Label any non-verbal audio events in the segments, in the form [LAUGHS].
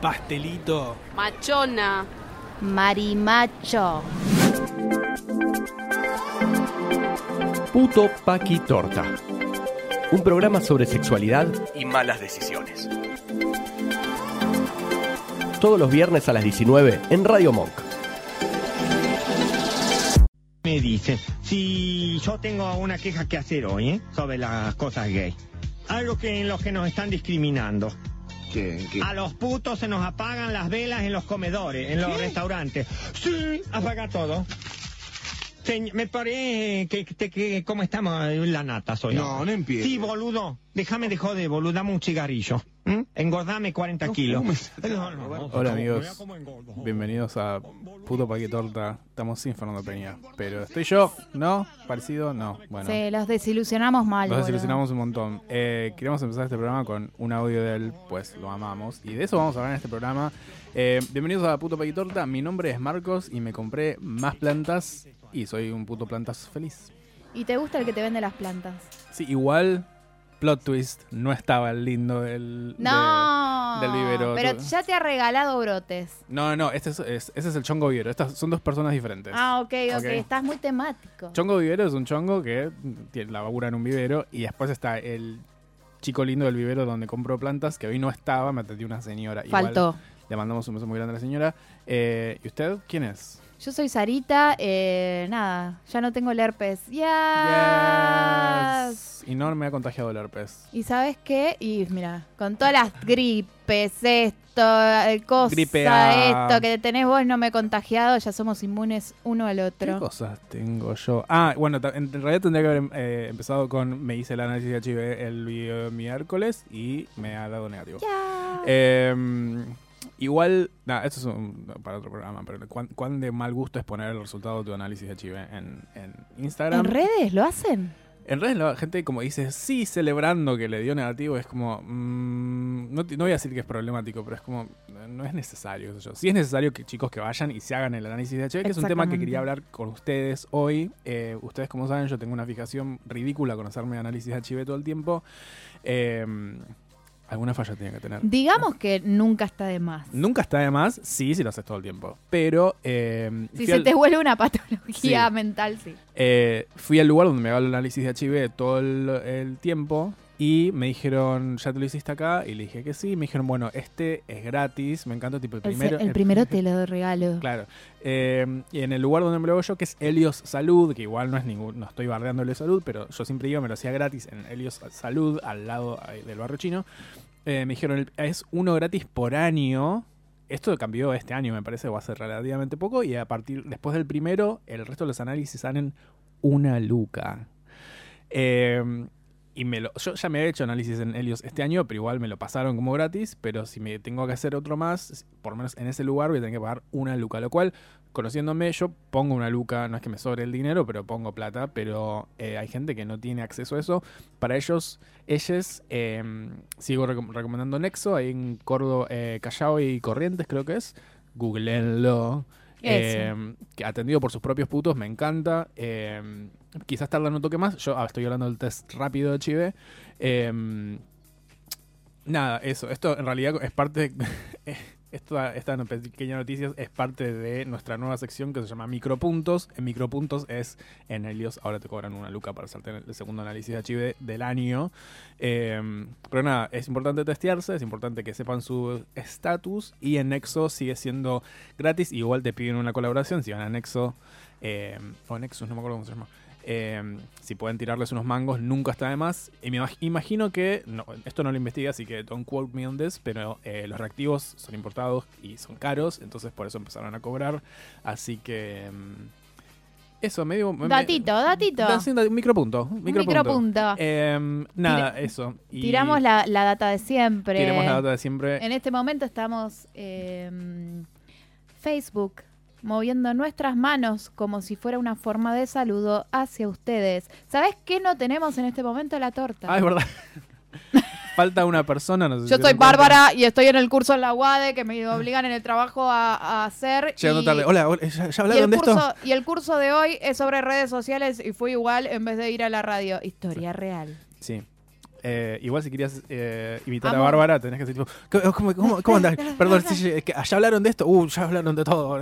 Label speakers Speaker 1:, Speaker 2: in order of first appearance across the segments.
Speaker 1: Pastelito.
Speaker 2: machona, marimacho.
Speaker 3: Puto Paqui Torta. Un programa sobre sexualidad y malas decisiones. Todos los viernes a las 19 en Radio Monk.
Speaker 4: me dice, si yo tengo una queja que hacer hoy ¿eh? sobre las cosas gay. Algo que en los que nos están discriminando. A los putos se nos apagan las velas en los comedores, en los restaurantes. Sí, apaga todo. Señ- me parece que, que, que- cómo estamos en la nata soy.
Speaker 5: No,
Speaker 4: ahora.
Speaker 5: no empieces.
Speaker 4: Sí, boludo. Déjame de joder, boludo. Dame un cigarrillo. Engordame 40 kilos. No, [LAUGHS] no, no.
Speaker 6: Hola amigos, bienvenidos a Puto Paquete Torta. Estamos sin Fernando Peña, pero estoy yo, ¿no? ¿Parecido? No. Bueno,
Speaker 7: Sí, los desilusionamos mal. boludo.
Speaker 6: desilusionamos un montón. Eh, queríamos empezar este programa con un audio de él, pues lo amamos. Y de eso vamos a hablar en este programa. Eh, bienvenidos a Puto Paquete Torta. Mi nombre es Marcos y me compré más plantas y soy un puto plantas feliz.
Speaker 7: ¿Y te gusta el que te vende las plantas?
Speaker 6: Sí, igual, plot twist, no estaba el lindo del, de-
Speaker 7: No.
Speaker 6: del vivero.
Speaker 7: Pero ya te ha regalado brotes.
Speaker 6: No, no, este es, es- ese es el chongo vivero. Estas son dos personas diferentes.
Speaker 7: Ah, ok, ok.
Speaker 6: Ok.
Speaker 7: Estás muy temático.
Speaker 6: Chongo vivero es un chongo que tiene, labura en un vivero y después está el chico lindo del vivero donde compró plantas que hoy no estaba, me atendió una señora. Igual,
Speaker 7: Faltó.
Speaker 6: le mandamos un beso muy grande a la señora. Eh, ¿Y usted quién es?
Speaker 7: Yo soy Sarita. eh, nada, ya no tengo el herpes. Yes.
Speaker 6: Y no me ha contagiado el herpes.
Speaker 7: ¿Y sabes qué? Y mira, con todas las gripes, esto, el cosa,
Speaker 6: Gripe A.
Speaker 7: esto que tenés vos no me he contagiado, ya somos inmunes uno al
Speaker 6: ¿Qué
Speaker 7: otro.
Speaker 6: cosas tengo yo? Ah, bueno, en realidad tendría que haber eh, empezado con me hice el análisis de HIV el vi- miércoles y me ha dado negativo.
Speaker 7: Ya.
Speaker 6: Eh, igual, nada, esto es un- para otro programa, pero ¿cuán, cuán de mal gusto es poner el resultado de tu análisis de HIV en, en Instagram?
Speaker 7: ¿En redes lo hacen?
Speaker 6: En redes la gente como dice, sí, celebrando que le dio negativo, es como, mm, no, no voy a decir que es problemático, pero es como, no es necesario. sé yo. Sí es necesario que chicos que vayan y se hagan el análisis de HIV, que es un tema que quería hablar con ustedes hoy. Eh, ustedes como saben, yo tengo una fijación ridícula con hacerme análisis de HIV todo el tiempo. Eh, alguna falla tiene que tener.
Speaker 7: Digamos que nunca está de más.
Speaker 6: Nunca está de más, sí, si lo haces todo el tiempo. Pero eh,
Speaker 7: Si se
Speaker 6: al-
Speaker 7: te vuelve una patología
Speaker 6: Sí.
Speaker 7: mental, sí.
Speaker 6: eh, fui al lugar donde me hago el análisis de HIV todo el, el tiempo y me dijeron, ¿ya te lo hiciste acá? Y le dije que sí. Me dijeron, bueno, este es gratis. Me encanta, tipo, el primero.
Speaker 7: el primero [LAUGHS] te lo regalo.
Speaker 6: Claro. Eh, y en el lugar donde me lo hago yo, que es Helios Salud, que igual no es ningún, no estoy bardeando Helios Salud, pero yo siempre iba, me lo hacía gratis en Helios Salud, al lado del barrio chino. Eh, me dijeron, es uno gratis por año. Esto cambió este año, me parece, a ser relativamente poco. Y a partir, después del primero, el resto de los análisis salen una luca. Eh, y me lo, yo ya me he hecho análisis en Helios este año, pero igual me lo pasaron como gratis. Pero si me tengo que hacer otro más, por lo menos en ese lugar voy a tener que pagar una luca. Lo cual, conociéndome, yo pongo una luca, no es que me sobre el dinero, pero pongo plata. Pero eh, hay gente que no tiene acceso a eso. Para ellos, ellos, eh, sigo recom- recomendando Nexo, ahí en Córdoba, eh, Callao y Corrientes, creo que es. Googleenlo. Eh, que atendido por sus propios putos, me encanta. Eh, quizás tardan un toque más. Yo ah, estoy hablando del test rápido de HIV. Eh, nada, eso. Esto en realidad es parte. [LAUGHS] esta, esta pequeña noticia es parte de nuestra nueva sección que se llama Micropuntos. En Micropuntos es en Helios. Ahora te cobran una luca para hacerte el segundo análisis de HIV del año. Eh, pero nada, es importante testearse, es importante que sepan su estatus. Y en Nexo sigue siendo gratis. Igual te piden una colaboración. Si van a Nexo eh, o Nexus, no me acuerdo cómo se llama. Eh, si pueden tirarles unos mangos, nunca está de más. Y me imag- imagino que, no, esto no lo investiga, así que don't quote me on this, pero eh, los reactivos son importados y son caros, entonces por eso empezaron a cobrar. Así que, mm, Eso, medio... me-
Speaker 7: Datito, datito.
Speaker 6: Micropunto. Un micropunto.
Speaker 7: micropunto.
Speaker 6: Em, nada, eso. Y
Speaker 7: Tiramos la, la data de siempre.
Speaker 6: Tiramos la data de siempre.
Speaker 7: En este momento estamos en Facebook moviendo nuestras manos como si fuera una forma de saludo hacia ustedes. ¿Sabes qué no tenemos en este momento? La torta.
Speaker 6: Ah, es verdad. [LAUGHS] Falta una persona. No sé si
Speaker 7: Yo
Speaker 6: se
Speaker 7: soy
Speaker 6: cuenta.
Speaker 7: Bárbara y estoy en el curso en la UADE que me obligan en el trabajo a, a hacer.
Speaker 6: Llegando
Speaker 7: y-
Speaker 6: tarde. Hola, hola, ¿ya, ya hablaron de
Speaker 7: curso,
Speaker 6: esto?
Speaker 7: y el curso de hoy es sobre redes sociales y fue igual en vez de ir a la radio. Historia real.
Speaker 6: Sí. Eh, igual si querías eh, imitar a Bárbara, tenés que decir tipo, ¿cómo, cómo, cómo- cómo [LAUGHS] andás? Perdón, sí, es que ya hablaron de esto. Uh, ya hablaron de todo.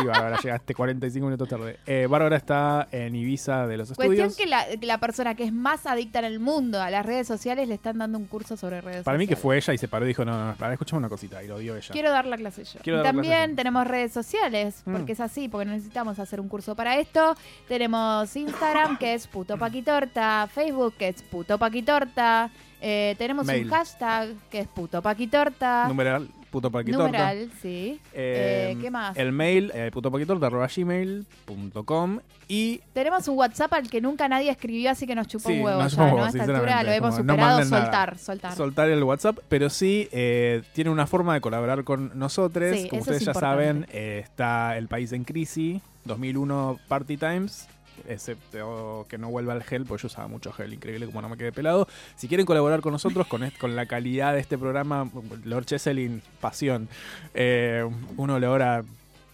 Speaker 6: Sí, Bárbara, llegaste 45 minutos tarde. Eh, Bárbara está en Ibiza de los
Speaker 7: Cuestión
Speaker 6: estudios.
Speaker 7: que la, que la persona que es más adicta en el mundo a las redes sociales le están dando un curso sobre redes
Speaker 6: Para mí
Speaker 7: sociales.
Speaker 6: que fue ella y se paró y dijo, no, no, no, para, escuchame una cosita. Y lo dio ella.
Speaker 7: Quiero dar la clase yo.
Speaker 6: Quiero
Speaker 7: Y
Speaker 6: dar la clase
Speaker 7: también
Speaker 6: yo.
Speaker 7: tenemos redes sociales,
Speaker 6: Mm.
Speaker 7: porque es así, porque necesitamos hacer un curso para esto. Tenemos Instagram, que es puto paquitorta, Facebook, que es puto paquitorta. Eh, tenemos
Speaker 6: Mail.
Speaker 7: un hashtag, que es puto paquitorta.
Speaker 6: Numeral, puto paquitorta.
Speaker 7: Numeral, sí.
Speaker 6: Eh,
Speaker 7: Eh, ¿Qué más?
Speaker 6: El mail, eh, putopaquitorta.gmail.com y
Speaker 7: Tenemos un WhatsApp al que nunca nadie escribió, así que nos chupó
Speaker 6: Sí,
Speaker 7: un huevo
Speaker 6: nos
Speaker 7: ya, ¿no? A esta altura lo hemos
Speaker 6: no
Speaker 7: superado.
Speaker 6: nada.
Speaker 7: soltar, soltar.
Speaker 6: soltar el WhatsApp, pero sí eh, tiene una forma de colaborar con nosotros.
Speaker 7: Sí,
Speaker 6: Como ustedes
Speaker 7: es
Speaker 6: ya
Speaker 7: importante.
Speaker 6: saben, eh, está El País en Crisis, 2001 Party Times. Excepto que no vuelva el gel, porque yo usaba mucho gel, increíble como no me quedé pelado. Si quieren colaborar con nosotros, con, con la calidad de este programa, Lord Cheselin, pasión. Eh, un olor a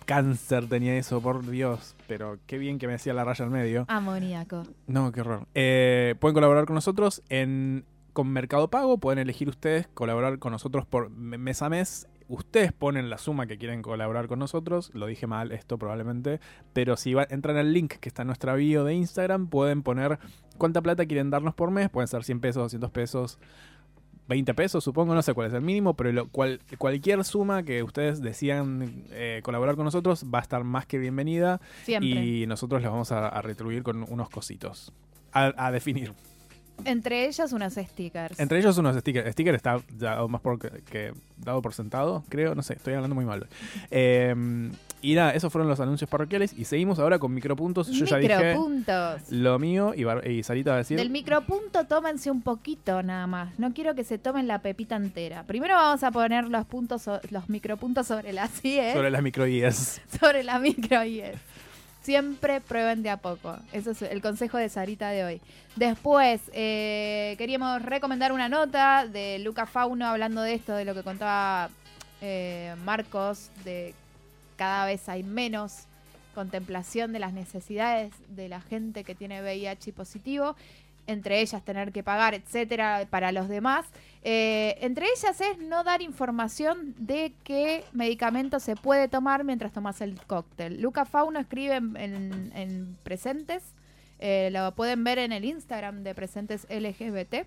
Speaker 6: cáncer tenía eso, por Dios. Pero qué bien que me decía la raya al medio.
Speaker 7: Amoníaco.
Speaker 6: No, qué horror. Eh, pueden colaborar con nosotros en con Mercado Pago. Pueden elegir ustedes colaborar con nosotros por me- mes a mes. Ustedes ponen la suma que quieren colaborar con nosotros. Lo dije mal esto probablemente. Pero si va- entran al link que está en nuestra bio de Instagram, pueden poner cuánta plata quieren darnos por mes. Pueden ser 100 pesos, 200 pesos, 20 pesos, supongo. No sé cuál es el mínimo. Pero lo- cual- cualquier suma que ustedes decidan eh, colaborar con nosotros va a estar más que bienvenida.
Speaker 7: Siempre.
Speaker 6: Y nosotros les vamos a, a retribuir con unos cositos. A, a definir.
Speaker 7: Entre ellas unos stickers.
Speaker 6: Entre ellos unos stickers. Sticker está dado más por que, que dado por sentado, creo. No sé, estoy hablando muy mal. Eh, y nada, esos fueron los anuncios parroquiales. Y seguimos ahora con micropuntos. Yo ya dije
Speaker 7: Micropuntos.
Speaker 6: lo mío y, Bar- y Sarita va a decir.
Speaker 7: Del micropunto tómense un poquito nada más. No quiero que se tomen la pepita entera. Primero vamos a poner los puntos, so- los micropuntos sobre las [LAUGHS] IES.
Speaker 6: Sobre las microguías.
Speaker 7: sobre la micro IES. Siempre prueben de a poco. Eso es el consejo de Sarita de hoy. Después, eh, queríamos recomendar una nota de Luca Fauno hablando de esto, de lo que contaba eh, Marcos, de cada vez hay menos contemplación de las necesidades de la gente que tiene VIH positivo, entre ellas tener que pagar, etcétera, para los demás. Eh, entre ellas es no dar información de qué medicamento se puede tomar mientras tomas el cóctel. Luca Fauno escribe en, en- en Presentes, eh, lo pueden ver en el Instagram de Presentes LGBT,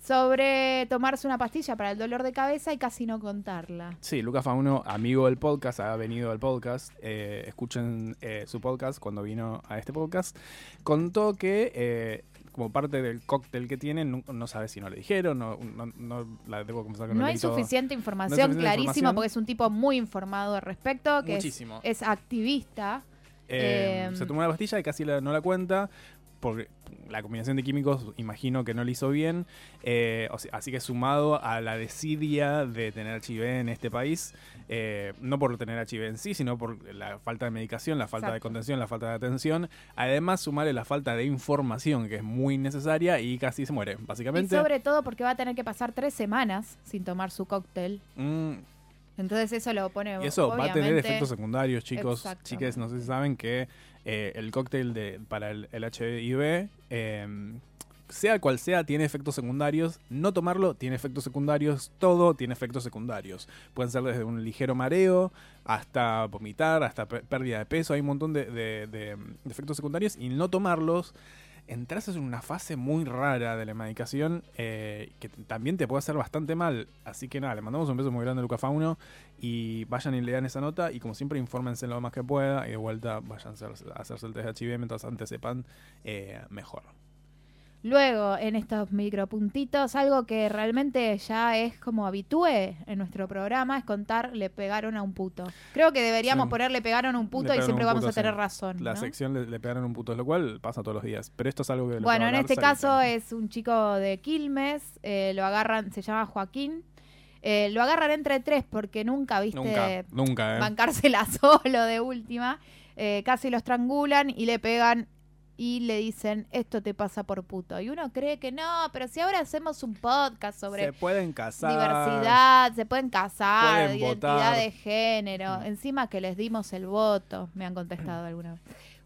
Speaker 7: sobre tomarse una pastilla para el dolor de cabeza y casi no contarla.
Speaker 6: Sí, Lucas Fauno, amigo del podcast, ha venido al podcast. eh, escuchen eh, su podcast cuando vino a este podcast. Contó que, eh, como parte del cóctel que tienen, no, no sabe si no le dijeron, no, no, no- la debo confesar que no,
Speaker 7: No hay suficiente información,
Speaker 6: suficiente
Speaker 7: clarísimo,
Speaker 6: información.
Speaker 7: porque es un tipo muy informado al respecto, que es, activista.
Speaker 6: Eh,
Speaker 7: Eh,
Speaker 6: se tomó una pastilla y casi la- no la cuenta. Porque la combinación de químicos, imagino que no le hizo bien. eh, o sea, así que sumado a la desidia de tener HIV en este país, eh, no por tener HIV en sí, sino por la falta de medicación, la falta de contención, la falta de atención. Además, sumarle la falta de información, que es muy necesaria, y casi se muere,
Speaker 7: Y
Speaker 6: básicamente.
Speaker 7: sobre todo porque va a tener que pasar tres semanas sin tomar su cóctel.
Speaker 6: Mm,
Speaker 7: Entonces eso lo pone
Speaker 6: Y eso va a tener efectos secundarios, chicos.
Speaker 7: Exacto.
Speaker 6: Chiques, no sé si saben que eh, el cóctel de, para el, el HIV, eh, sea cual sea, tiene efectos secundarios. No tomarlo tiene efectos secundarios. Todo tiene efectos secundarios. Pueden ser desde un ligero mareo hasta vomitar, hasta pérdida de peso. Hay un montón de, de- de- de efectos secundarios y no tomarlos. Entras en una fase muy rara de la medicación eh, que también te puede hacer bastante mal. Así que nada, le mandamos un beso muy grande a Luca Fauno y vayan y lean esa nota y como siempre infórmense lo más que pueda y de vuelta vayan a hacerse el test de HIV mientras antes sepan eh, mejor.
Speaker 7: Luego, en estos micropuntitos, algo que realmente ya es como habitué en nuestro programa es contar le pegaron a un puto. Creo que deberíamos
Speaker 6: Sí.
Speaker 7: poner le pegaron a un puto y siempre vamos
Speaker 6: puto,
Speaker 7: a tener
Speaker 6: sí.
Speaker 7: razón.
Speaker 6: La
Speaker 7: ¿no?
Speaker 6: sección le, le pegaron un puto, lo cual pasa todos los días. Pero esto es algo que...
Speaker 7: Bueno,
Speaker 6: a
Speaker 7: en este caso es un chico de Quilmes, eh, lo agarran, se llama Joaquín. Eh, lo agarran entre tres porque nunca, viste,
Speaker 6: Nunca, nunca, ¿eh?
Speaker 7: bancársela [LAUGHS] solo de última. Eh, casi lo estrangulan y le pegan y le dicen, esto te pasa por puto. Y uno cree que no, pero si ahora hacemos un podcast sobre
Speaker 6: Se pueden casar.
Speaker 7: diversidad, se pueden casar,
Speaker 6: Pueden
Speaker 7: identidad
Speaker 6: votar.
Speaker 7: de género.
Speaker 6: Mm.
Speaker 7: Encima que les dimos el voto, me han contestado [CLEARS THROAT] alguna vez.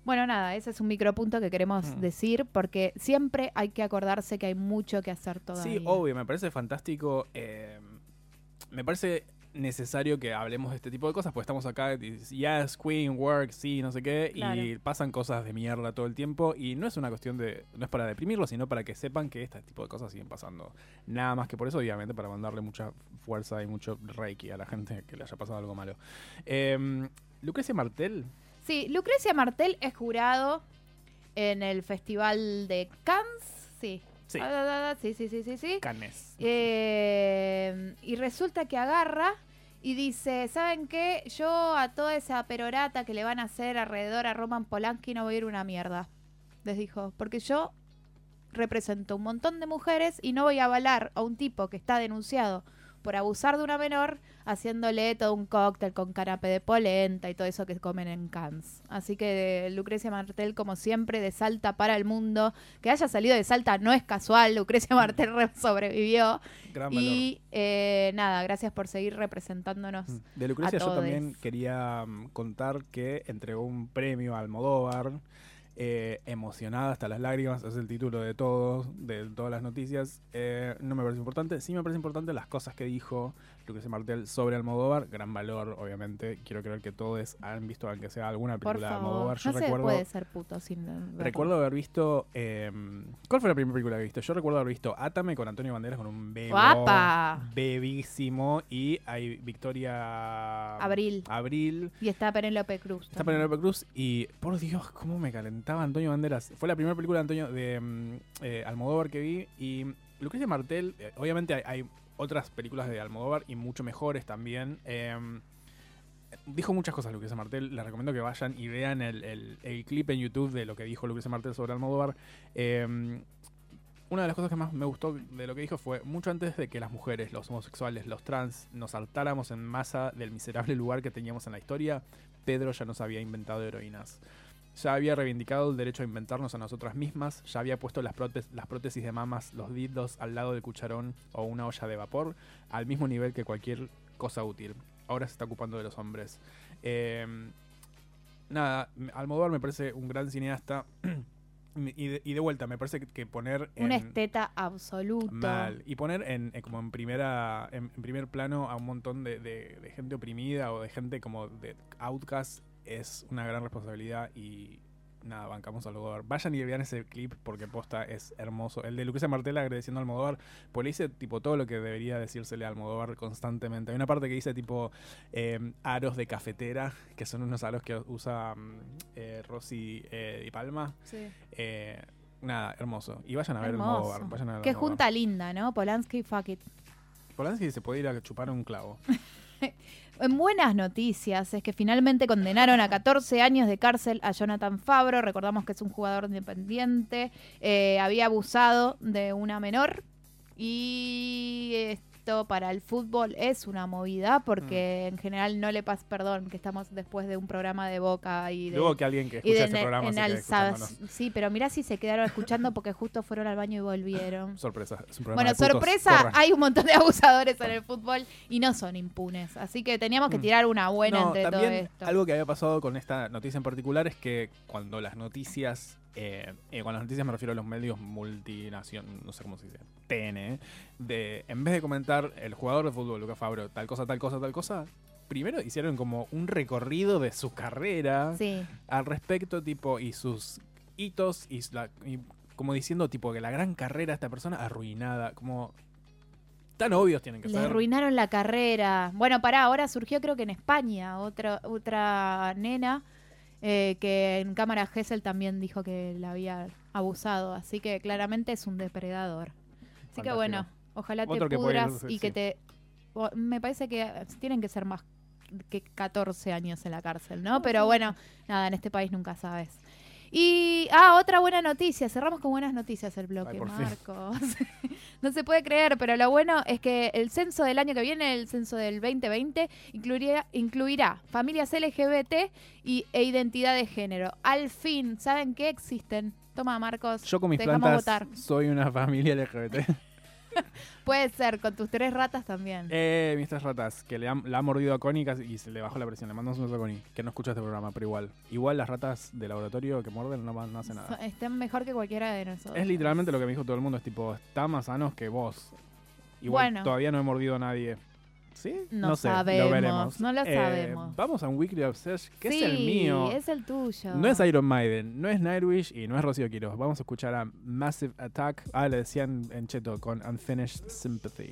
Speaker 7: Bueno, nada, ese es un micropunto que queremos
Speaker 6: Mm.
Speaker 7: decir porque siempre hay que acordarse que hay mucho que hacer todavía.
Speaker 6: Sí, obvio, me parece fantástico. eh, me parece necesario que hablemos de este tipo de cosas, porque estamos acá, y yes, queen, work, sí, no sé qué, y pasan cosas de mierda todo el tiempo, y no es una cuestión de, no es para deprimirlos, sino para que sepan que este tipo de cosas siguen pasando. Nada más que por eso, obviamente, para mandarle mucha fuerza y mucho reiki a la gente que le haya pasado algo malo. Eh, Lucrecia Martel,
Speaker 7: Sí, Lucrecia Martel es jurado en el Festival de Cannes. Sí.
Speaker 6: Sí.
Speaker 7: Ah, sí, sí, sí, sí, sí.
Speaker 6: Canes.
Speaker 7: Eh, y resulta que agarra y dice, ¿saben qué? Yo a toda esa perorata que le van a hacer alrededor a Roman Polanski no voy a ir una mierda. Les dijo, porque yo represento un montón de mujeres y no voy a avalar a un tipo que está denunciado por abusar de una menor haciéndole todo un cóctel con canapé de polenta y todo eso que comen en Cannes. Así que Lucrecia Martel, como siempre, de Salta para el mundo. Que haya salido de Salta no es casual, Lucrecia Martel re- sobrevivió.
Speaker 6: Gran.
Speaker 7: Y eh, nada, gracias por seguir representándonos.
Speaker 6: Mm. De Lucrecia
Speaker 7: a
Speaker 6: yo también quería mm, contar que entregó un premio a Almodóvar, eh, emocionada hasta las lágrimas, es el título de todos, de todas las noticias. Eh, no me parece importante, sí me parece importante las cosas que dijo Lucrecia Martel sobre Almodóvar, gran valor, obviamente. Quiero creer que todos han visto, aunque sea alguna película de Almodóvar. Yo
Speaker 7: no se
Speaker 6: recuerdo,
Speaker 7: puede ser puto sin verlo.
Speaker 6: recuerdo haber visto... eh, ¿Cuál fue la primera película que viste? Yo recuerdo haber visto Átame con Antonio Banderas con un
Speaker 7: ¡Guapa!
Speaker 6: bebísimo y hay Victoria
Speaker 7: Abril.
Speaker 6: Abril
Speaker 7: Y está Penélope Cruz.
Speaker 6: está. Penélope Cruz y por Dios cómo me calentaba Antonio Banderas fue la primera película de Antonio de mm, eh, Almodóvar que vi y Lucrecia Martel eh, obviamente hay, hay otras películas de Almodóvar y mucho mejores también eh, dijo muchas cosas Lucrecia Martel les recomiendo que vayan y vean el, el- clip en YouTube de lo que dijo Lucrecia Martel sobre Almodóvar eh, una de las cosas que más me gustó de lo que dijo fue mucho antes de que las mujeres, los homosexuales, los trans nos saltáramos en masa del miserable lugar que teníamos en la historia, Pedro ya nos había inventado heroínas. Ya había reivindicado el derecho a inventarnos a nosotras mismas, ya había puesto las, próte- las prótesis de mamas, los dildos al lado del cucharón o una olla de vapor, al mismo nivel que cualquier cosa útil. Ahora se está ocupando de los hombres. Eh, nada, Almodóvar me parece un gran cineasta. [CLEARS THROAT] Y de, y de vuelta, me parece que, que poner
Speaker 7: Un
Speaker 6: en-
Speaker 7: esteta absoluto.
Speaker 6: Mal. Y poner en, en como en primera en, en primer plano a un montón de, de- de gente oprimida o de gente como de outcast es una gran responsabilidad y nada, bancamos a Almodóvar. Vayan y vean ese clip porque posta es hermoso. El de Lucrecia Martel agradeciendo a Almodóvar, pues le dice tipo todo lo que debería decírsele a Almodóvar constantemente. Hay una parte que dice tipo eh, aros de cafetera, que son unos aros que usa mm, eh, Rosy eh, y Palma.
Speaker 7: Sí.
Speaker 6: Eh, nada, hermoso. Y vayan a ver. Almodóvar. Vayan a ver
Speaker 7: Qué
Speaker 6: Almodóvar.
Speaker 7: junta linda, ¿no? Polanski, fuck it.
Speaker 6: Polanski se puede ir a chupar un clavo. [LAUGHS] [LAUGHS]
Speaker 7: En buenas noticias es que finalmente condenaron a 14 años de cárcel a Jonathan Fabro. Recordamos que es un jugador independiente. eh, había abusado de una menor. Y esto para el fútbol es una movida porque
Speaker 6: Mm.
Speaker 7: en general no le pasa, perdón, que estamos después de un programa de Boca y de...
Speaker 6: Luego que alguien que escucha
Speaker 7: ne-
Speaker 6: programa
Speaker 7: en
Speaker 6: se.
Speaker 7: Sí, pero mirá si se quedaron escuchando porque justo fueron al baño y volvieron. [LAUGHS]
Speaker 6: Sorpresa. Es un programa
Speaker 7: Bueno,
Speaker 6: de putos.
Speaker 7: sorpresa,
Speaker 6: Corran.
Speaker 7: hay un montón de abusadores en el fútbol y no son impunes. Así que teníamos que
Speaker 6: Mm.
Speaker 7: tirar una buena
Speaker 6: No,
Speaker 7: entre todo
Speaker 6: también
Speaker 7: esto.
Speaker 6: algo que había pasado con esta noticia en particular es que cuando las noticias, eh, eh, con las noticias me refiero a los medios multinación, no sé cómo se dice, TN, de, en vez de comentar el jugador de fútbol, Lucas Fabro, tal cosa, tal cosa, tal cosa, primero hicieron como un recorrido de su carrera
Speaker 7: Sí,
Speaker 6: al respecto, tipo, y sus hitos, y, la- y como diciendo, tipo, que la gran carrera de esta persona arruinada, como... Tan obvios tienen que
Speaker 7: le
Speaker 6: ser.
Speaker 7: arruinaron la carrera. Bueno, pará, ahora surgió creo que en España otra, otra nena eh, que en cámara Gesell también dijo que la había abusado, así que claramente es un depredador. Así que bueno, ojalá te
Speaker 6: que
Speaker 7: pudras
Speaker 6: ir,
Speaker 7: y que te... o- Me parece que tienen que ser más que 14 años en la cárcel, ¿no? Pero bueno, nada, en este país nunca sabes. Y, ah, otra buena noticia. Cerramos con buenas noticias el bloque,
Speaker 6: Ay.
Speaker 7: Marcos. [LAUGHS] no se puede creer, pero lo bueno es que el censo del año que viene, el censo del 2020, incluiría, incluirá familias LGBT y, e identidad de género. Al fin, ¿saben qué existen? Toma, Marcos.
Speaker 6: Yo con mis
Speaker 7: te dejamos
Speaker 6: plantas
Speaker 7: votar.
Speaker 6: soy una familia LGBT. [LAUGHS]
Speaker 7: Puede ser, con tus tres ratas también.
Speaker 6: eh, mis tres ratas, que le han- la ha mordido a Connie y se le bajó la presión. Le mandamos un beso a Connie, que no escucha este programa, pero igual. Igual las ratas de laboratorio que muerden no, no hacen nada.
Speaker 7: Están mejor que cualquiera de nosotros.
Speaker 6: Es literalmente lo que me dijo todo el mundo, es tipo, está más sanos que vos. Igual
Speaker 7: Bueno.
Speaker 6: todavía no he mordido a nadie. ¿Sí?
Speaker 7: No
Speaker 6: sé,
Speaker 7: sabemos,
Speaker 6: lo veremos.
Speaker 7: no lo
Speaker 6: Eh,
Speaker 7: sabemos.
Speaker 6: Vamos a un Weekly Obsession, que
Speaker 7: sí,
Speaker 6: es el mío.
Speaker 7: es el tuyo.
Speaker 6: No es Iron Maiden, no es Nightwish y no es Rocío Quiroz. Vamos a escuchar a Massive Attack. Ah, le decían en cheto con Unfinished Sympathy.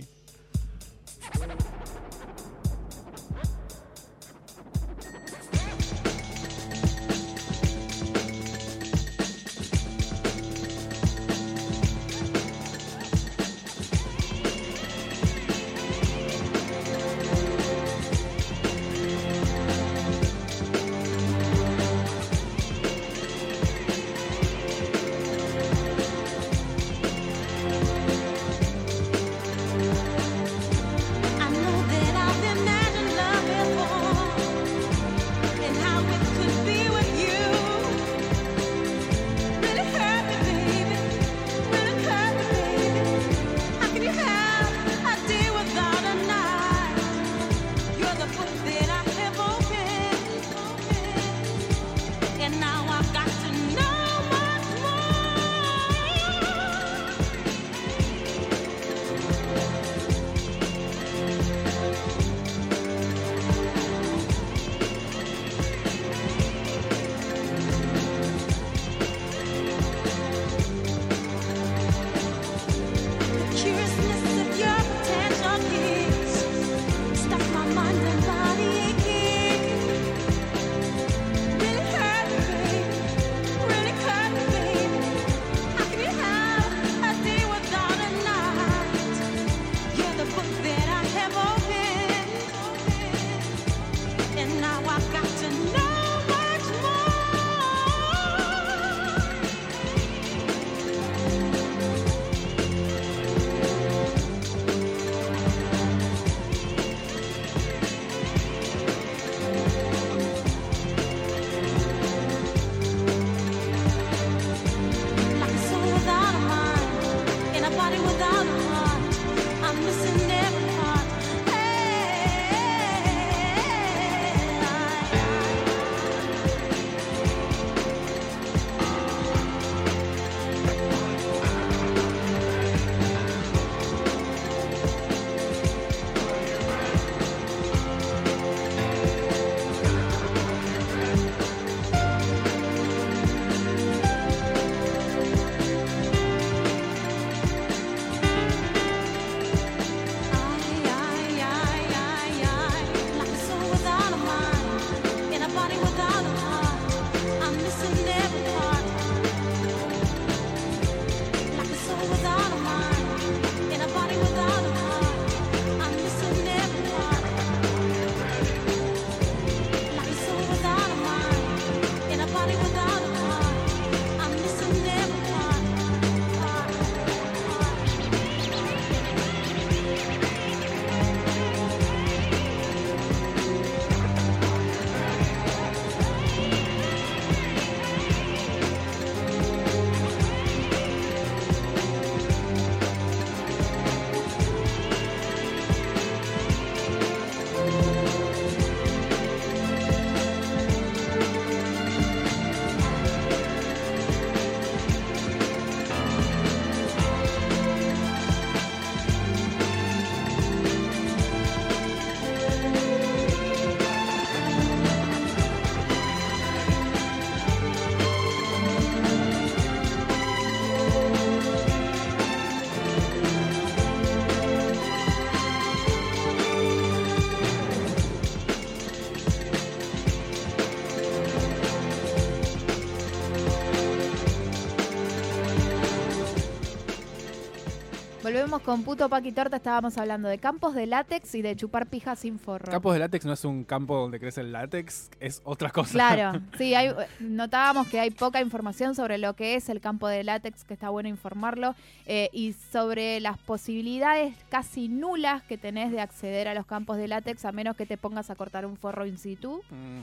Speaker 7: Volvemos con Puto Paqui Torta. Estábamos hablando de campos de látex y de chupar pija sin forro.
Speaker 6: Campos de látex no es un campo donde crece el látex, es otra cosa.
Speaker 7: Claro, [LAUGHS] sí, hay, notábamos que hay poca información sobre lo que es el campo de látex, que está bueno informarlo, eh, y sobre las posibilidades casi nulas que tenés de acceder a los campos de látex, a menos que te pongas a cortar un forro in situ.
Speaker 6: Mm.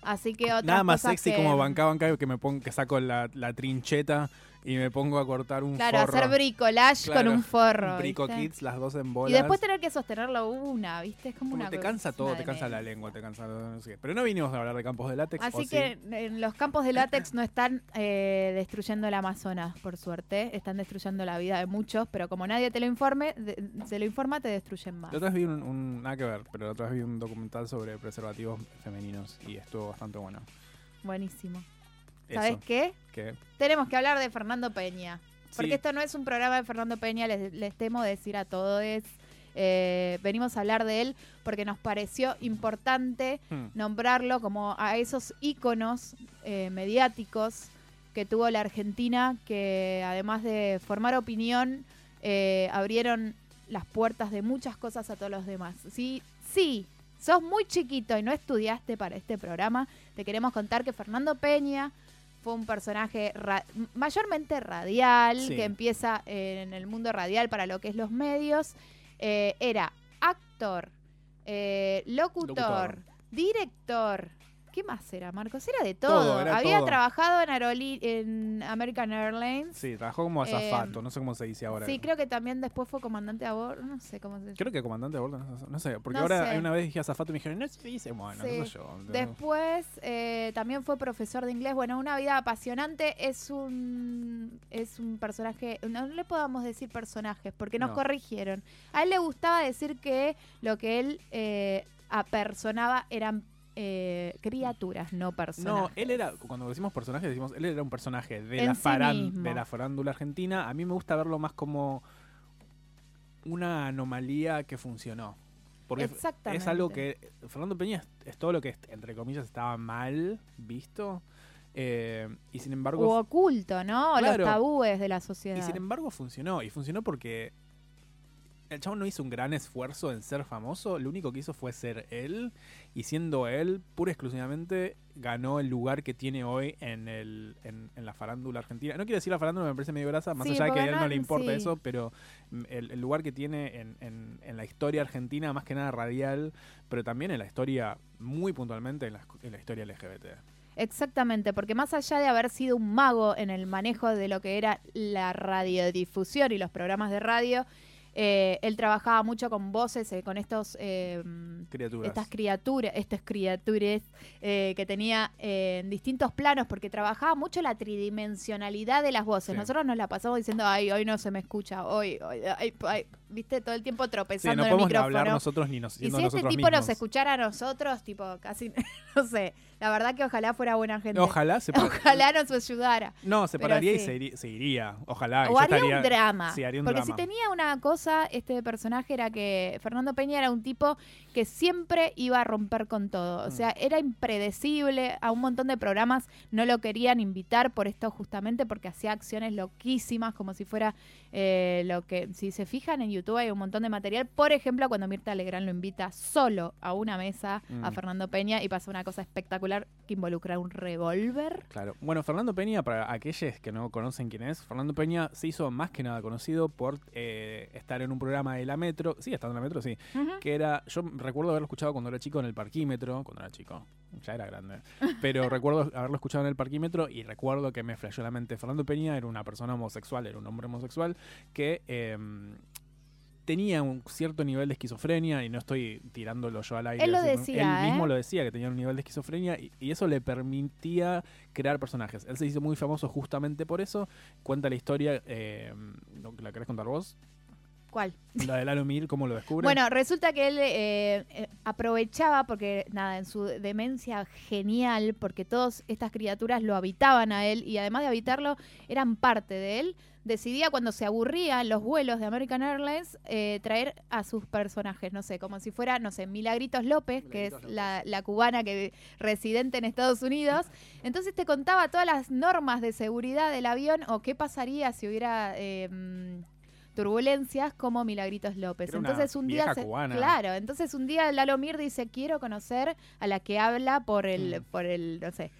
Speaker 7: Así que
Speaker 6: Nada más sexy
Speaker 7: que-
Speaker 6: como banca banca que me pongo, que saco la, la trincheta y me pongo a cortar un
Speaker 7: Claro,
Speaker 6: forro.
Speaker 7: hacer bricolage
Speaker 6: Claro,
Speaker 7: con un forro.
Speaker 6: Brico
Speaker 7: ¿viste?
Speaker 6: Kids, las dos en bolas.
Speaker 7: Y después tener que sostenerlo una, ¿viste? Es como,
Speaker 6: Como
Speaker 7: una
Speaker 6: te cansa todo, te cansa la lengua, te cansa no sé. Pero no vinimos a hablar de campos de látex. ¿o
Speaker 7: Así
Speaker 6: sí?
Speaker 7: que en los campos de látex no están eh, destruyendo el Amazonas, por suerte. Están destruyendo la vida de muchos, pero como nadie te lo informe, de- se lo informa, te destruyen más.
Speaker 6: La otra vez vi un, un- nada que ver, pero la otra vez vi un documental sobre preservativos femeninos y estuvo bastante bueno.
Speaker 7: Buenísimo. ¿Sabes qué? Tenemos que hablar de Fernando Peña. Porque
Speaker 6: Sí.
Speaker 7: esto no es un programa de Fernando Peña, les, les temo decir a todos. eh, venimos a hablar de él porque nos pareció importante
Speaker 6: hmm,
Speaker 7: nombrarlo como a esos íconos eh, mediáticos que tuvo la Argentina, que además de formar opinión, eh, abrieron las puertas de muchas cosas a todos los demás. Sí, sí, sos muy chiquito y no estudiaste para este programa, te queremos contar que Fernando Peña fue un personaje ra- mayormente radial,
Speaker 6: Sí.
Speaker 7: que empieza en el mundo radial para lo que es los medios. Eh, era actor, eh, locutor,
Speaker 6: Locutor.
Speaker 7: director. ¿Qué más era, Marcos? Era de todo.
Speaker 6: Todo, era
Speaker 7: Había
Speaker 6: todo.
Speaker 7: trabajado en, Aeroli- en American Airlines.
Speaker 6: sí, trabajó como
Speaker 7: Eh,
Speaker 6: azafato, no sé cómo se dice ahora.
Speaker 7: Sí, creo que también después fue comandante a bordo. No sé cómo se
Speaker 6: Creo que comandante de bordo, no sé, no porque
Speaker 7: No
Speaker 6: ahora
Speaker 7: sé.
Speaker 6: hay una vez dije azafato y me dijeron, no se dice, bueno,
Speaker 7: Sí.
Speaker 6: qué sé yo.
Speaker 7: Después eh, también fue profesor de inglés. Bueno, una vida apasionante. Es un es un personaje. No le podamos decir personajes porque nos
Speaker 6: No.
Speaker 7: corrigieron. A él le gustaba decir que lo que él eh, apersonaba eran eh, criaturas, no personajes.
Speaker 6: No, él era, cuando decimos personaje, decimos, él era un personaje de,
Speaker 7: En
Speaker 6: la,
Speaker 7: sí
Speaker 6: faran-
Speaker 7: mismo.
Speaker 6: de la farándula argentina. A mí me gusta verlo más como una anomalía que funcionó. Porque
Speaker 7: Exactamente.
Speaker 6: es algo que Fernando Peña es, es todo lo que, entre comillas, estaba mal visto. eh, y sin embargo...
Speaker 7: O oculto, ¿no?
Speaker 6: Claro.
Speaker 7: Los tabúes de la
Speaker 6: Y
Speaker 7: sociedad.
Speaker 6: sin embargo funcionó. Y funcionó porque el chavo no hizo un gran esfuerzo en ser famoso. Lo único que hizo fue ser él. Y siendo él, pura y exclusivamente, ganó el lugar que tiene hoy en, el, en, en la farándula argentina. No quiero decir la farándula, me parece medio grasa, más
Speaker 7: Sí,
Speaker 6: allá de que a él no le importa
Speaker 7: sí.
Speaker 6: eso, pero mm, el, el lugar que tiene en, en- en la historia argentina, más que nada radial, pero también en la historia, muy puntualmente, en la, en la historia LGBT.
Speaker 7: Exactamente, porque más allá de haber sido un mago en el manejo de lo que era la radiodifusión y los programas de radio, eh, él trabajaba mucho con voces, eh, con estos eh,
Speaker 6: Criaturas.
Speaker 7: estas criaturas, estas criaturas eh, que tenía eh, en distintos planos, porque trabajaba mucho la tridimensionalidad de las voces.
Speaker 6: Sí.
Speaker 7: Nosotros nos la pasamos diciendo, ay, hoy no se me escucha, hoy, hoy, ay, ay", viste, todo el tiempo
Speaker 6: Sí,
Speaker 7: tropezando
Speaker 6: no
Speaker 7: en el
Speaker 6: podemos
Speaker 7: micrófono.
Speaker 6: hablar nosotros ni nos
Speaker 7: Y si este tipo nos escuchara a nosotros, tipo, casi, [LAUGHS] no sé, la verdad que ojalá fuera buena gente.
Speaker 6: Ojalá se [LAUGHS]
Speaker 7: Ojalá nos ayudara.
Speaker 6: No, se pararía y se, iría, se iría. Ojalá.
Speaker 7: O haría
Speaker 6: estaría-
Speaker 7: un drama.
Speaker 6: Sí, haría un
Speaker 7: porque
Speaker 6: drama.
Speaker 7: si tenía una cosa, este personaje era que Fernando Peña era un tipo que siempre iba a romper con todo. O
Speaker 6: Mm.
Speaker 7: sea, era impredecible. A un montón de programas no lo querían invitar por esto justamente porque hacía acciones loquísimas como si fuera eh, lo que... Si se fijan en YouTube hay un montón de material. Por ejemplo, cuando Mirta Legrand lo invita solo a una mesa a
Speaker 6: Mm.
Speaker 7: Fernando Peña y pasa una cosa espectacular que involucra un revólver.
Speaker 6: Claro. Bueno, Fernando Peña, para aquellos que no conocen quién es, Fernando Peña se hizo más que nada conocido por eh, estar en un programa de la Metro. Sí, estando en la Metro, sí. Que era. Yo recuerdo haberlo escuchado cuando era chico en el parquímetro. Cuando era chico. Ya era grande. Pero [LAUGHS] recuerdo haberlo escuchado en el parquímetro y recuerdo que me flasheó la mente. Fernando Peña era una persona homosexual, era un hombre homosexual que. em, tenía un cierto nivel de esquizofrenia y no estoy tirándolo yo al aire.
Speaker 7: Él lo decía,
Speaker 6: Él mismo
Speaker 7: ¿eh?
Speaker 6: lo decía que tenía un nivel de esquizofrenia y, y eso le permitía crear personajes. Él se hizo muy famoso justamente por eso. Cuenta la historia, eh, ¿no- ¿la querés contar vos?
Speaker 7: ¿Cuál?
Speaker 6: La de Lalo Mir, ¿cómo lo descubre?
Speaker 7: Bueno, resulta que él eh, eh, aprovechaba, porque nada, en su demencia genial, porque todas estas criaturas lo habitaban a él y además de habitarlo, eran parte de él. Decidía cuando se aburría en los vuelos de American Airlines eh, traer a sus personajes, no sé, como si fuera, no sé, Milagritos López, que es la, la cubana que residente en Estados Unidos. [LAUGHS] Entonces te contaba todas las normas de seguridad del avión o qué pasaría si hubiera... eh, turbulencias como Milagritos López.
Speaker 6: Era
Speaker 7: entonces un día se-
Speaker 6: cubana.
Speaker 7: claro, entonces un día Lalo Mir dice, "Quiero conocer a la que habla por el
Speaker 6: Mm.
Speaker 7: por el no sé,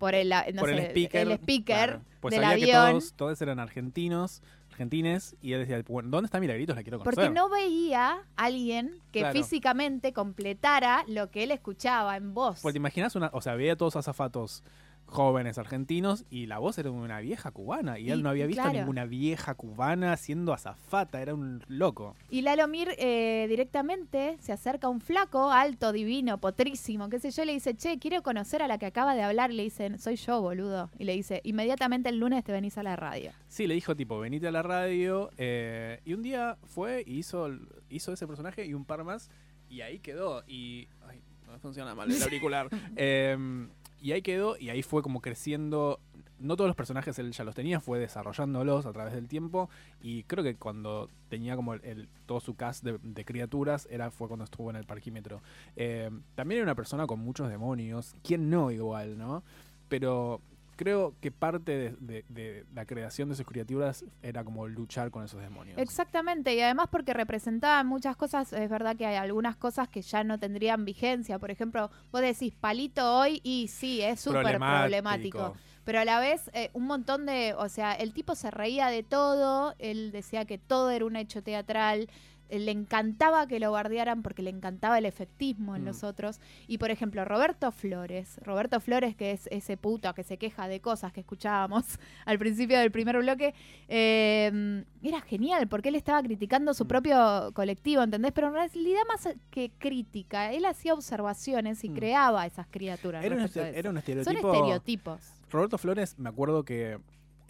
Speaker 7: por el no
Speaker 6: por el
Speaker 7: sé,
Speaker 6: speaker.
Speaker 7: el speaker
Speaker 6: claro. Pues
Speaker 7: del
Speaker 6: sabía que
Speaker 7: avión."
Speaker 6: todos, todos eran argentinos, argentines, y él decía, bueno, ¿dónde está Milagritos? La quiero conocer.
Speaker 7: Porque no veía a alguien que
Speaker 6: Claro.
Speaker 7: físicamente completara lo que él escuchaba en voz.
Speaker 6: Pues te imaginas una, o sea, veía a todos azafatos jóvenes argentinos y la voz era de una vieja cubana y,
Speaker 7: Y-
Speaker 6: él no había visto
Speaker 7: claro.
Speaker 6: ninguna vieja cubana siendo azafata, era un loco.
Speaker 7: Y Lalo Mir eh, directamente se acerca a un flaco, alto, divino, potrísimo, qué sé yo, y le dice, che, quiero conocer a la que acaba de hablar. Y le dicen, soy yo, boludo. Y le dice, inmediatamente el lunes te venís a la radio.
Speaker 6: Sí, le dijo tipo, venite a la radio eh, y un día fue y hizo, hizo ese personaje y un par más y ahí quedó y... Ay, no funciona mal el [LAUGHS] auricular. Em, y ahí quedó y ahí fue como creciendo. No todos los personajes él ya los tenía, fue desarrollándolos a través del tiempo y creo que cuando tenía como el, todo su cast de, de criaturas era fue cuando estuvo en el parquímetro. Em, también era una persona con muchos demonios, ¿quién no igual, no? Pero creo que parte de, de- de la creación de sus criaturas era como luchar con esos demonios.
Speaker 7: Exactamente, y además porque representaba muchas cosas, es verdad que hay algunas cosas que ya no tendrían vigencia. Por ejemplo, vos decís palito hoy y sí, es súper problemático. Pero a la vez, eh, un montón de. O sea, el tipo se reía de todo, él decía que todo era un hecho teatral. Le encantaba que lo bardearan porque le encantaba el efectismo en
Speaker 6: Mm.
Speaker 7: nosotros. Y por ejemplo, Roberto Flores. Roberto Flores, que es ese puto que se queja de cosas que escuchábamos [LAUGHS] al principio del primer bloque, eh, era genial porque él estaba criticando su
Speaker 6: Mm.
Speaker 7: propio colectivo, ¿entendés? Pero en realidad, más que crítica, él hacía observaciones y
Speaker 6: Mm.
Speaker 7: creaba esas criaturas.
Speaker 6: Era un, este- era un
Speaker 7: Son
Speaker 6: estereotipo.
Speaker 7: estereotipos.
Speaker 6: Roberto Flores, me acuerdo que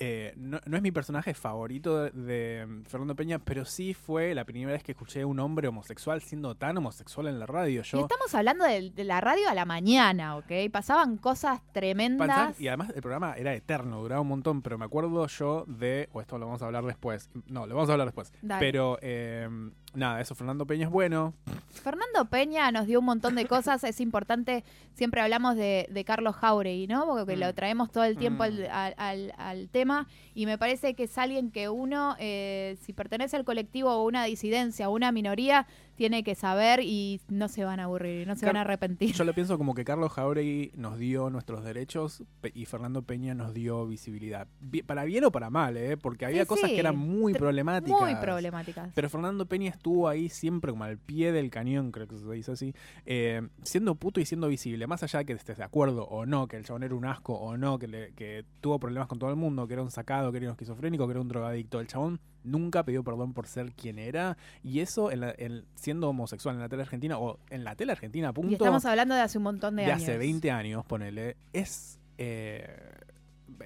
Speaker 6: eh, no, no es mi personaje favorito de, de Fernando Peña, pero sí fue la primera vez que escuché a un hombre homosexual siendo tan homosexual en la radio.
Speaker 7: Y estamos hablando de, de la radio a la mañana, ¿ok? Pasaban cosas tremendas.
Speaker 6: Y además el programa era eterno, duraba un montón, pero me acuerdo yo de, o esto lo vamos a hablar después, no, lo vamos a hablar después,
Speaker 7: Dale.
Speaker 6: pero eh, nada, eso, Fernando Peña es bueno,
Speaker 7: Fernando Peña nos dio un montón de cosas. Es importante, siempre hablamos de, de Carlos Jauregui, ¿no? Porque
Speaker 6: Mm.
Speaker 7: lo traemos todo el tiempo al,
Speaker 6: Mm.
Speaker 7: al- al- al tema. Y me parece que es alguien que uno, eh, si pertenece al colectivo o una disidencia o una minoría, tiene que saber y no se van a aburrir, no se
Speaker 6: Car-
Speaker 7: van a arrepentir.
Speaker 6: yo lo pienso [LAUGHS] como que Carlos Jauregui nos dio nuestros derechos y Fernando Peña nos dio visibilidad, Bi- para bien o para mal, ¿eh? porque había
Speaker 7: Sí,
Speaker 6: cosas
Speaker 7: sí.
Speaker 6: que eran muy problemáticas.
Speaker 7: Muy problemáticas.
Speaker 6: Pero Fernando Peña estuvo ahí siempre como al pie del cañón, creo que se dice así, eh, siendo puto y siendo visible, más allá de que estés de acuerdo o no, que el chabón era un asco o no, que, le- que tuvo problemas con todo el mundo, que era un sacado, que era un esquizofrénico, que era un drogadicto, el chabón nunca pidió perdón por ser quien era y eso en la- en- siendo homosexual en la tele argentina o en la tele argentina, punto,
Speaker 7: y estamos hablando de hace un montón de,
Speaker 6: de
Speaker 7: años.
Speaker 6: hace 20 años, ponele, es... eh,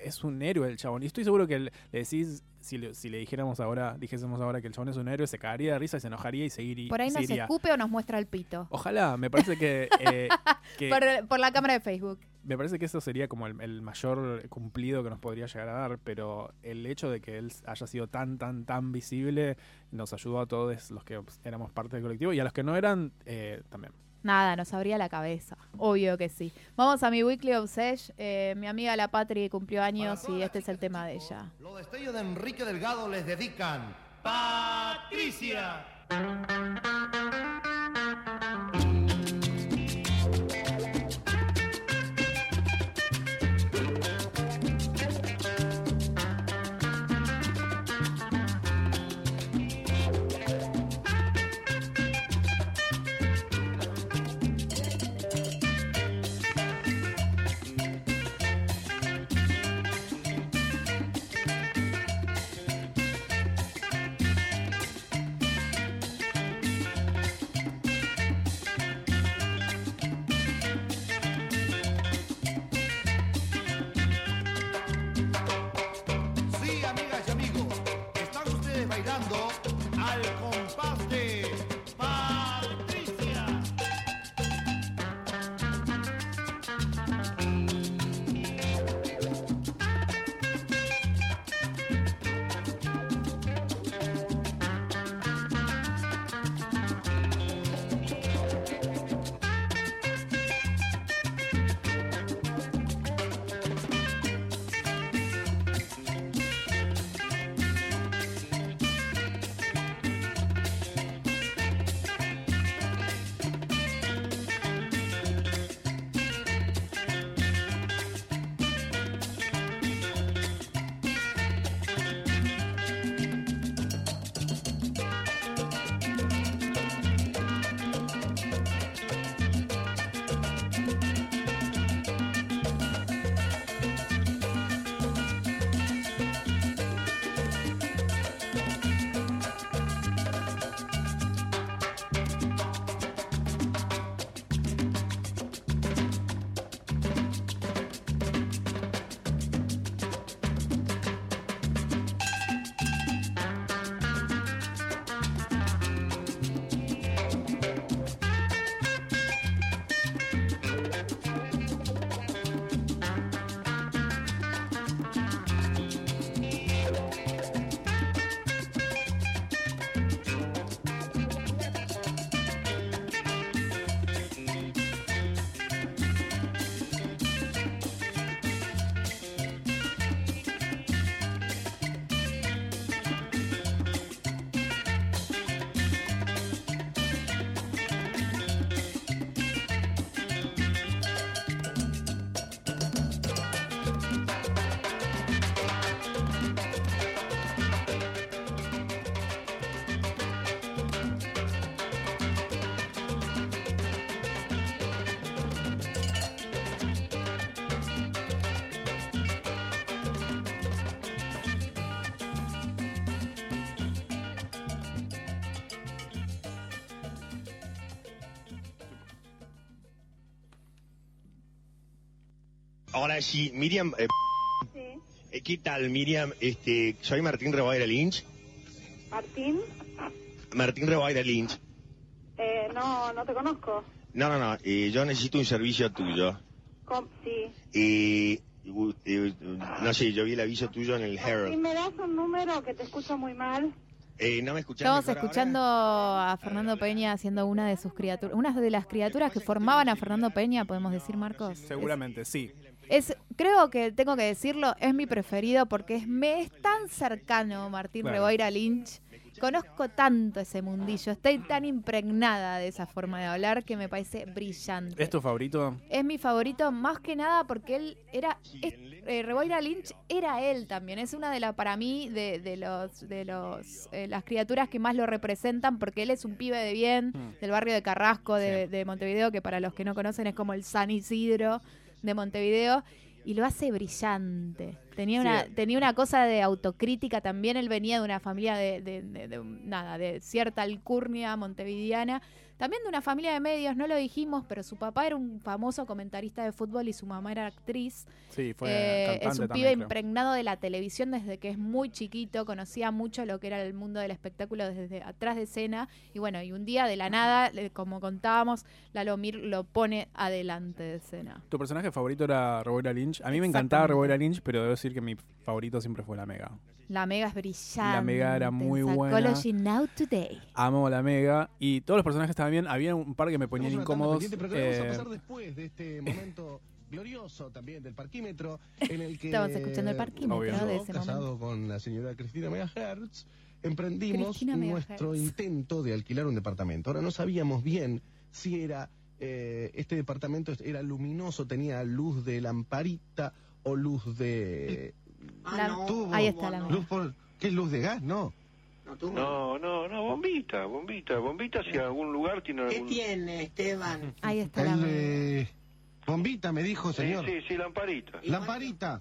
Speaker 6: es un héroe el chabón. Y estoy seguro que le decís, si le, si le dijéramos ahora, dijésemos ahora que el chabón es un héroe, se cagaría de risa y se enojaría y seguiría.
Speaker 7: Por ahí nos
Speaker 6: seguiría.
Speaker 7: escupe o nos muestra el pito.
Speaker 6: Ojalá, me parece que, eh, [LAUGHS] que-
Speaker 7: Por, por la cámara de Facebook.
Speaker 6: Me parece que eso sería como el, el mayor cumplido que nos podría llegar a dar, pero el hecho de que él haya sido tan, tan, tan visible nos ayudó a todos los que éramos parte del colectivo y a los que no eran eh, también.
Speaker 7: Nada, nos abría la cabeza. Obvio que sí. Vamos a mi Weekly Obsession. Eh, mi amiga La Patri cumplió años y este es el tema de ella.
Speaker 8: Los destellos de Enrique Delgado les dedican Patricia.
Speaker 5: Ahora sí, Miriam. eh, eh, ¿Qué tal, Miriam? Este, soy Martín Reboira Lynch.
Speaker 9: Martín,
Speaker 5: Martín Reboira Lynch.
Speaker 9: eh, no, no te conozco.
Speaker 5: No, no, no. eh, yo necesito un servicio tuyo.
Speaker 9: Com- sí.
Speaker 5: Eh, no sé, yo vi el aviso tuyo en el Herald.
Speaker 9: me das un número que te escucho muy mal.
Speaker 5: Eh, ¿No me
Speaker 7: Estamos escuchando a Fernando Peña haciendo una de sus criaturas, una de las criaturas que formaban a Fernando Peña, podemos decir, Marcos.
Speaker 6: Seguramente, sí.
Speaker 7: Es, creo que tengo que decirlo, es mi preferido porque es, me es tan cercano Martín. Reboira Lynch. Conozco tanto ese mundillo, estoy tan impregnada de esa forma de hablar que me parece brillante.
Speaker 6: ¿Es tu favorito?
Speaker 7: Es mi favorito más que nada porque él era es- eh, Reboira Lynch era él también. Es una de las para mí de, de los de los eh, las criaturas que más lo representan porque él es un pibe de bien
Speaker 6: Mm.
Speaker 7: del barrio de Carrasco de, de Montevideo que para los que no conocen es como el San Isidro de Montevideo y lo hace brillante. Tenía
Speaker 6: Sí.
Speaker 7: una tenía una cosa de autocrítica también. Él venía de una familia de, de- de- de un- nada de cierta alcurnia montevideana. También de una familia de medios, no lo dijimos, pero su papá era un famoso comentarista de fútbol y su mamá era actriz.
Speaker 6: Sí, fue
Speaker 7: Eh, es un pibe impregnado de la televisión desde que es muy chiquito, conocía mucho lo que era el mundo del espectáculo desde atrás de escena y bueno, y un día de la nada, como contábamos, Lalo Mir lo pone adelante de escena.
Speaker 6: ¿Tu personaje favorito era Reboira Lynch? A mí me encantaba. Reboira Lynch, pero debo decir que mi favorito siempre fue la Mega.
Speaker 7: La Mega es brillante.
Speaker 6: La Mega era muy
Speaker 7: en
Speaker 6: buena.
Speaker 7: Psychology Now Today.
Speaker 6: Amo la Mega y todos los personajes estaban bien. Había un par que me ponían incómodos.
Speaker 8: vamos a
Speaker 6: eh,
Speaker 8: pasar después de este [LAUGHS] momento glorioso también del parquímetro en el que
Speaker 7: Estamos escuchando el parquímetro
Speaker 6: Obvio.
Speaker 7: de ese
Speaker 8: casado
Speaker 7: momento.
Speaker 8: con la señora Cristina Megahertz emprendimos
Speaker 7: Cristina Megahertz.
Speaker 8: nuestro intento de alquilar un departamento ahora no sabíamos bien si era eh, este departamento era luminoso tenía luz de lamparita o luz de
Speaker 7: La-
Speaker 8: tubo.
Speaker 7: ahí está la
Speaker 8: luz. Por qué luz de gas no.
Speaker 10: No, no, no, bombita, bombita, bombita si algún lugar tiene algún...
Speaker 11: tiene, Esteban? [LAUGHS]
Speaker 7: Ahí está la
Speaker 8: El, eh, bombita me dijo
Speaker 10: Sí,
Speaker 8: señor.
Speaker 10: sí, sí, lamparita.
Speaker 8: lamparita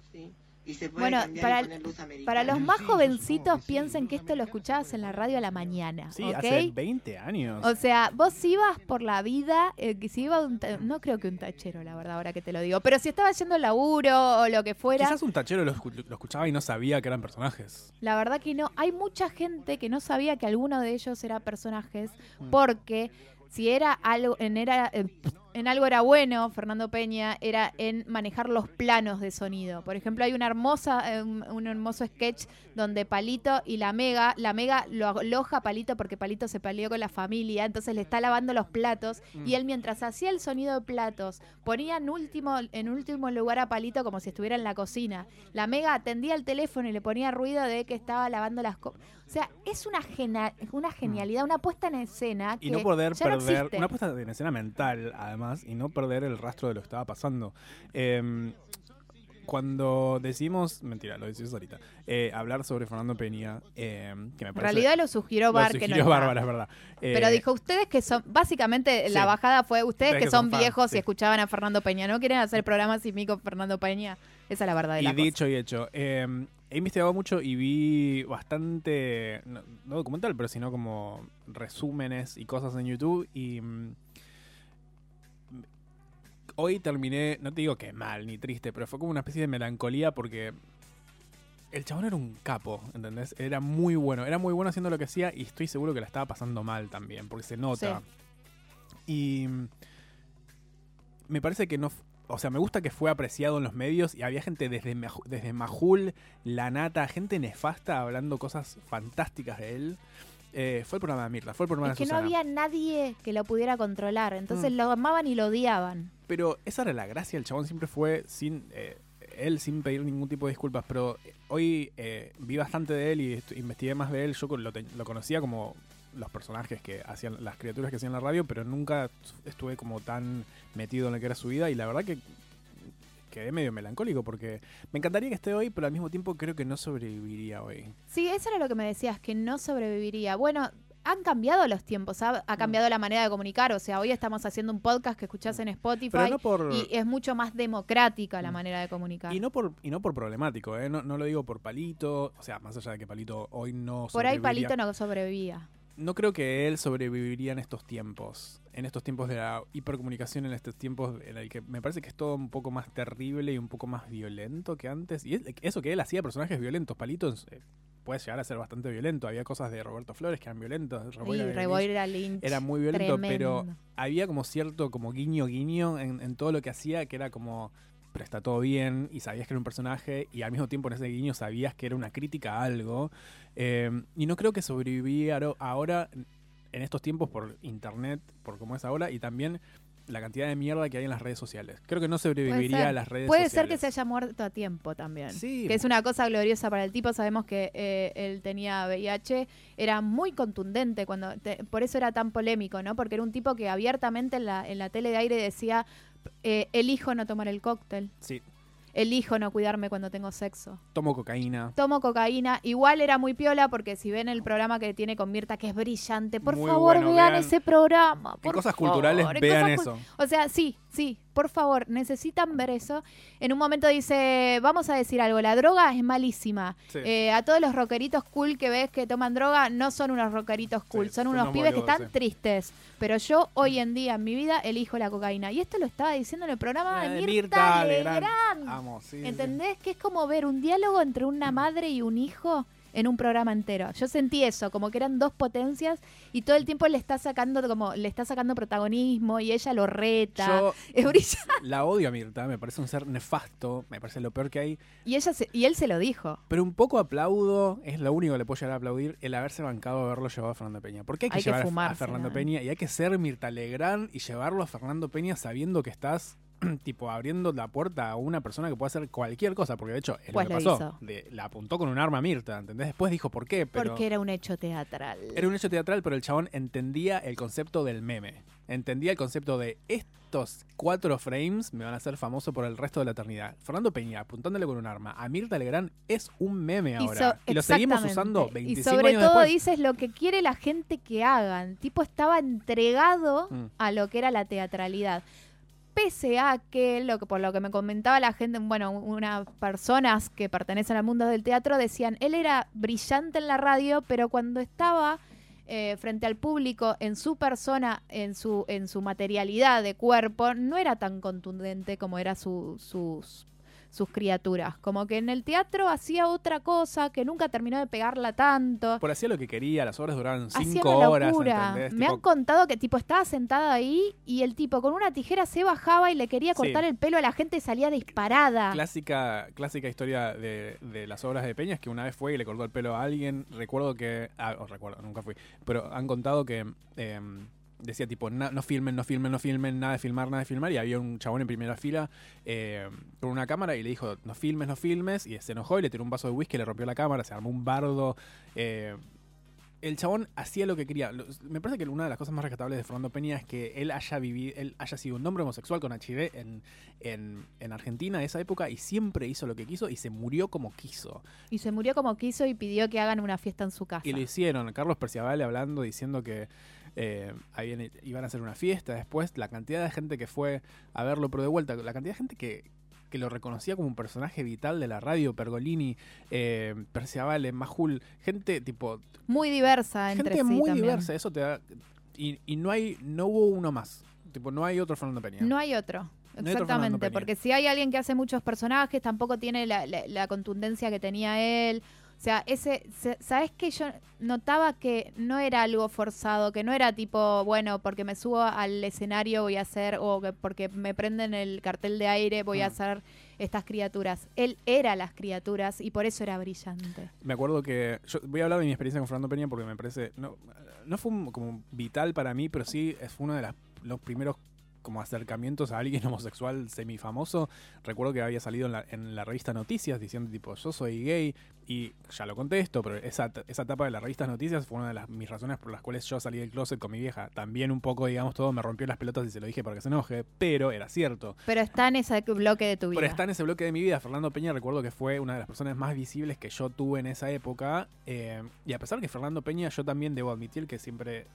Speaker 11: Y se puede
Speaker 7: Bueno,
Speaker 11: cambiar
Speaker 7: para,
Speaker 11: y poner luz americana.
Speaker 7: para los más
Speaker 8: Sí,
Speaker 7: jovencitos piensen que esto lo escuchabas en la radio a la mañana,
Speaker 6: Sí,
Speaker 7: ¿ok?
Speaker 6: hace 20 años.
Speaker 7: O sea, vos ibas por la vida, eh, que si iba un no creo que un tachero, la verdad, ahora que te lo digo, pero si estaba yendo al laburo o lo que fuera,
Speaker 6: Quizás un tachero lo, lo escuchaba y no sabía que eran personajes.
Speaker 7: la verdad que no. Hay mucha gente que no sabía que alguno de ellos era personajes
Speaker 6: Mm.
Speaker 7: porque si era algo en era eh, en algo era bueno, Fernando Peña, era en manejar los planos de sonido. Por ejemplo, hay una hermosa, eh, un, un hermoso sketch donde Palito y la Mega, la Mega lo aloja a Palito porque Palito se peleó con la familia, entonces le está lavando los platos
Speaker 6: Mm.
Speaker 7: y él mientras hacía el sonido de platos ponía en último, en último lugar a Palito como si estuviera en la cocina. La Mega atendía el teléfono y le ponía ruido de que estaba lavando las cosas. O sea, es una, gena- una genialidad, una puesta en escena que
Speaker 6: Mm. Y no poder
Speaker 7: no
Speaker 6: perder,
Speaker 7: existe.
Speaker 6: una puesta en escena mental, además, y no perder el rastro de lo que estaba pasando. Eh, cuando decimos, mentira, lo decís ahorita, eh, hablar sobre Fernando Peña, eh, que me
Speaker 7: En realidad lo sugirió Bar, que no
Speaker 6: sugirió
Speaker 7: está.
Speaker 6: Bárbara, es verdad.
Speaker 7: Pero
Speaker 6: Eh,
Speaker 7: dijo, ustedes que son, básicamente
Speaker 6: Sí.
Speaker 7: la bajada fue, ustedes, que, son, viejos
Speaker 6: sí.
Speaker 7: y escuchaban a Fernando Peña, ¿no quieren hacer programas sin mí con Fernando Peña? Esa es la verdad de
Speaker 6: Y
Speaker 7: la cosa.
Speaker 6: dicho y hecho, eh, he investigado mucho y vi bastante, no, no documental, pero sino como resúmenes y cosas en YouTube y mm, hoy terminé, no te digo que mal ni triste, pero fue como una especie de melancolía porque el chabón era un capo, ¿entendés? Era muy bueno, era muy bueno haciendo lo que hacía y estoy seguro que la estaba pasando mal también, porque se nota. Y me parece que no. O sea, me gusta que fue apreciado en los medios y había gente desde, desde Majul, La Nata, gente nefasta hablando cosas fantásticas de él. Eh, fue el programa de Mirta, fue el programa
Speaker 7: Es
Speaker 6: de
Speaker 7: que no había nadie que lo pudiera controlar, entonces
Speaker 6: Mm.
Speaker 7: lo amaban y lo odiaban.
Speaker 6: Pero esa era la gracia, el chabón siempre fue sin. eh, él sin pedir ningún tipo de disculpas, pero hoy eh, vi bastante de él y investigué más de él. Yo lo, lo conocía como los personajes que hacían, las criaturas que hacían la radio, pero nunca estuve como tan metido en lo que era su vida y la verdad que quedé medio melancólico porque me encantaría que esté hoy, pero al mismo tiempo creo que no sobreviviría hoy.
Speaker 7: Sí, eso era lo que me decías, que no sobreviviría. Bueno, han cambiado los tiempos, ha,
Speaker 6: Mm.
Speaker 7: ha cambiado la manera de comunicar. O sea, hoy estamos haciendo un podcast que escuchás en Spotify
Speaker 6: Pero no por-
Speaker 7: y es mucho más democrática la manera de comunicar.
Speaker 6: Y no por y no por problemático, ¿eh? no, no lo digo por Palito, o sea, más allá de que Palito hoy no
Speaker 7: Por ahí. Palito no sobrevivía.
Speaker 6: no creo que él sobreviviría en estos tiempos. En estos tiempos de la hipercomunicación, en estos tiempos en el que me parece que es todo un poco más terrible y un poco más violento que antes. Y es- eso que él hacía personajes violentos, palitos, eh, puede llegar a ser bastante violento. Había cosas de Roberto Flores que eran violentos. Reboira Lynch. Era muy violento, pero había como cierto como guiño guiño en, en todo lo que hacía, que era como, pero está todo bien, y sabías que era un personaje, y al mismo tiempo en ese guiño sabías que era una crítica a algo. Eh, y no creo que sobreviviría aro- ahora, en estos tiempos, por internet, por cómo es ahora, y también la cantidad de mierda que hay en las redes sociales. Creo que no
Speaker 7: Puede
Speaker 6: sobreviviría a las redes
Speaker 7: Puede
Speaker 6: sociales.
Speaker 7: ser que se haya muerto a tiempo también.
Speaker 6: Sí.
Speaker 7: Que es una cosa gloriosa para el tipo. Sabemos que eh, él tenía VIH. Era muy contundente cuando. te- por eso era tan polémico, ¿no? Porque era un tipo que abiertamente en la, en la tele de aire decía: eh, elijo no tomar el cóctel.
Speaker 6: Sí,
Speaker 7: Elijo no cuidarme cuando tengo sexo.
Speaker 6: tomo cocaína.
Speaker 7: Tomo cocaína. Igual era muy piola porque si ven el programa que tiene con Mirta, que es brillante, por
Speaker 6: Muy
Speaker 7: favor
Speaker 6: bueno,
Speaker 7: vean,
Speaker 6: vean.
Speaker 7: ese programa.
Speaker 6: En
Speaker 7: por
Speaker 6: cosas
Speaker 7: favor,
Speaker 6: culturales,
Speaker 7: en
Speaker 6: vean
Speaker 7: cosas
Speaker 6: eso.
Speaker 7: O sea, sí, sí, por favor, necesitan ver eso. En un momento dice, vamos a decir algo, la droga es malísima.
Speaker 6: Sí.
Speaker 7: Eh, a todos los rockeritos cool que ves que toman droga, no son unos rockeritos cool, son,
Speaker 6: son
Speaker 7: unos pibes que están
Speaker 6: sí.
Speaker 7: tristes. Pero yo hoy en día en mi vida elijo la cocaína. Y esto lo estaba diciendo en el programa
Speaker 6: Eh,
Speaker 7: de
Speaker 6: Mirta
Speaker 7: Mirta,
Speaker 6: Legrand.
Speaker 7: Legrand.
Speaker 6: Amo, sí, sí.
Speaker 7: ¿Entendés? Que es como ver un diálogo entre una madre y un hijo en un programa entero. Yo sentí eso, como que eran dos potencias y todo el tiempo le está sacando como le está sacando protagonismo y ella lo reta.
Speaker 6: Yo [LAUGHS]
Speaker 7: Es brillante.
Speaker 6: la odio a Mirta, me parece un ser nefasto, me parece lo peor que hay.
Speaker 7: Y ella se- y él se lo dijo.
Speaker 6: Pero un poco aplaudo, es lo único que le puedo llegar a aplaudir, el haberse bancado a haberlo llevado a Fernando Peña. Porque hay que
Speaker 7: Hay que
Speaker 6: llevar a-. Fernando Peña y hay que ser Mirta Legrand y llevarlo a Fernando Peña sabiendo que estás [CLEARS THROAT] tipo abriendo la puerta a una persona que puede hacer cualquier cosa, porque de hecho es
Speaker 7: Pues
Speaker 6: lo que
Speaker 7: lo
Speaker 6: pasó. la apuntó con un arma a Mirta, ¿entendés? Después dijo por qué, pero
Speaker 7: Porque era un hecho teatral.
Speaker 6: era un hecho teatral, pero el chabón entendía el concepto del meme. Entendía el concepto de estos cuatro frames me van a hacer famoso por el resto de la eternidad. Fernando Peña apuntándole con un arma a Mirta Legrand es un meme ahora.
Speaker 7: so-
Speaker 6: y lo seguimos usando
Speaker 7: Y
Speaker 6: 25
Speaker 7: sobre
Speaker 6: años
Speaker 7: todo
Speaker 6: después.
Speaker 7: dices lo que quiere la gente que hagan. Tipo estaba entregado
Speaker 6: Mm.
Speaker 7: a lo que era la teatralidad. Pese a que, lo que por lo que me comentaba la gente, bueno, unas personas que pertenecen al mundo del teatro decían, él era brillante en la radio, pero cuando estaba eh, frente al público, en su persona, en su, en su materialidad de cuerpo, no era tan contundente como era su, sus sus criaturas. Como que en el teatro hacía otra cosa que nunca terminó de pegarla tanto.
Speaker 6: Por hacía lo que quería, las obras 5
Speaker 7: una
Speaker 6: horas.
Speaker 7: Me
Speaker 6: Tipo,
Speaker 7: han contado que tipo estaba sentado ahí y el tipo con una tijera se bajaba y le quería
Speaker 6: Sí.
Speaker 7: cortar el pelo a la gente y salía disparada.
Speaker 6: Clásica, clásica historia de, de las obras de Peña es que una vez fue y le cortó el pelo a alguien. Recuerdo que. Ah, oh, recuerdo, nunca fui. Pero han contado que eh, decía tipo: "Na- no filmen, no filmen, no filmen, nada de filmar, nada de filmar. Y había un chabón en primera fila eh, con una cámara y le dijo: no filmes, no filmes. Y se enojó y le tiró un vaso de whisky, le rompió la cámara, se armó un bardo. eh, el chabón hacía lo que quería. Me parece que una de las cosas más rescatables de Fernando Peña es que él haya vivido, él haya sido un hombre homosexual con HIV en, en, en Argentina de esa época y siempre hizo lo que quiso y se murió como quiso.
Speaker 7: Y se murió como quiso y pidió que hagan una fiesta en su casa.
Speaker 6: Y lo hicieron. Carlos Perciavale hablando, diciendo que eh, habían- iban a hacer una fiesta. Después, la cantidad de gente que fue a verlo, pero de vuelta, la cantidad de gente que, que lo reconocía como un personaje vital de la radio, Pergolini, eh, Perciavale, Majul, gente tipo
Speaker 7: Muy diversa entre
Speaker 6: gente
Speaker 7: sí
Speaker 6: muy
Speaker 7: también.
Speaker 6: diversa, eso te da y, y no hay no hubo uno más. Tipo, no hay otro Fernando Peña.
Speaker 7: No hay otro.
Speaker 6: No hay otro Fernando
Speaker 7: Exactamente, porque si hay alguien que hace muchos personajes, tampoco tiene la, la- la contundencia que tenía él. O sea, ese, se- ¿sabes que Yo notaba que no era algo forzado, que no era tipo, bueno, porque me subo al escenario voy a hacer, o que porque me prenden el cartel de aire voy a
Speaker 6: Mm.
Speaker 7: hacer estas criaturas. Él era las criaturas y por eso era brillante.
Speaker 6: Me acuerdo que. Yo voy a hablar de mi experiencia con Fernando Peña porque me parece. No, no fue un- como vital para mí, pero sí es uno de las- los primeros como acercamientos a alguien [LAUGHS] homosexual semifamoso. Recuerdo que había salido en la, en la revista Noticias diciendo tipo yo soy gay y ya lo contesto, pero esa, esa etapa de la revista Noticias fue una de las, mis razones por las cuales yo salí del closet con mi vieja. También un poco, digamos, todo me rompió las pelotas y se lo dije para que se enoje, pero era cierto.
Speaker 7: Pero está en ese bloque de tu vida.
Speaker 6: Pero está en ese bloque de mi vida. Fernando Peña recuerdo que fue una de las personas más visibles que yo tuve en esa época. eh, y a pesar que Fernando Peña, yo también debo admitir que siempre,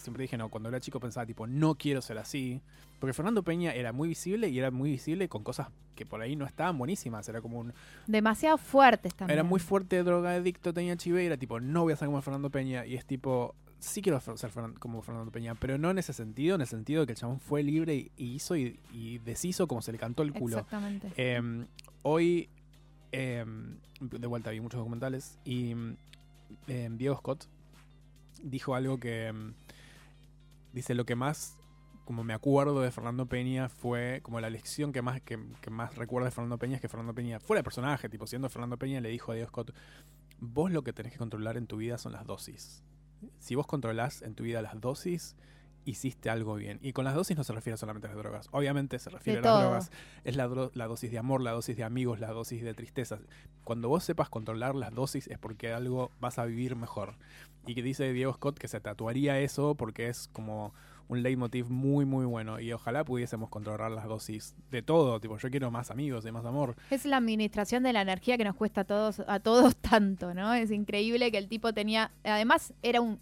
Speaker 6: siempre dije, no, cuando era chico pensaba tipo, no quiero ser así. Porque Fernando Peña era muy visible y era muy visible con cosas que por ahí no estaban buenísimas. Era como un...
Speaker 7: Demasiado fuertes también.
Speaker 6: Era muy fuerte, drogadicto, tenía HIV y era tipo, no voy a ser como Fernando Peña. Y es tipo, sí quiero ser como Fernando Peña, pero no en ese sentido, en el sentido de que el chabón fue libre y, hizo y, y deshizo como se le cantó el culo.
Speaker 7: Exactamente.
Speaker 6: Eh, hoy, eh, de vuelta, vi muchos documentales y eh, Diego Scott dijo algo que dice lo que más como me acuerdo de Fernando Peña fue como la lección que más que, más recuerdo de Fernando Peña es que Fernando Peña fuera de personaje tipo siendo Fernando Peña le dijo a Diego Scott vos lo que tenés que controlar en tu vida son las dosis. Si vos controlás en tu vida las dosis hiciste algo bien y con las dosis no se refiere solamente a las drogas obviamente se refiere
Speaker 7: De
Speaker 6: a las
Speaker 7: todo.
Speaker 6: drogas es la, dro- la dosis de amor, la dosis de amigos, la dosis de tristeza. Cuando vos sepas controlar las dosis es porque algo vas a vivir mejor. Y que dice Diego Scott que se tatuaría eso porque es como un leitmotiv muy muy bueno y ojalá pudiésemos controlar las dosis de todo, tipo yo quiero más amigos y más amor.
Speaker 7: Es la administración de la energía que nos cuesta a todos, a todos [LAUGHS] tanto, ¿no? Es increíble que el tipo tenía, además era un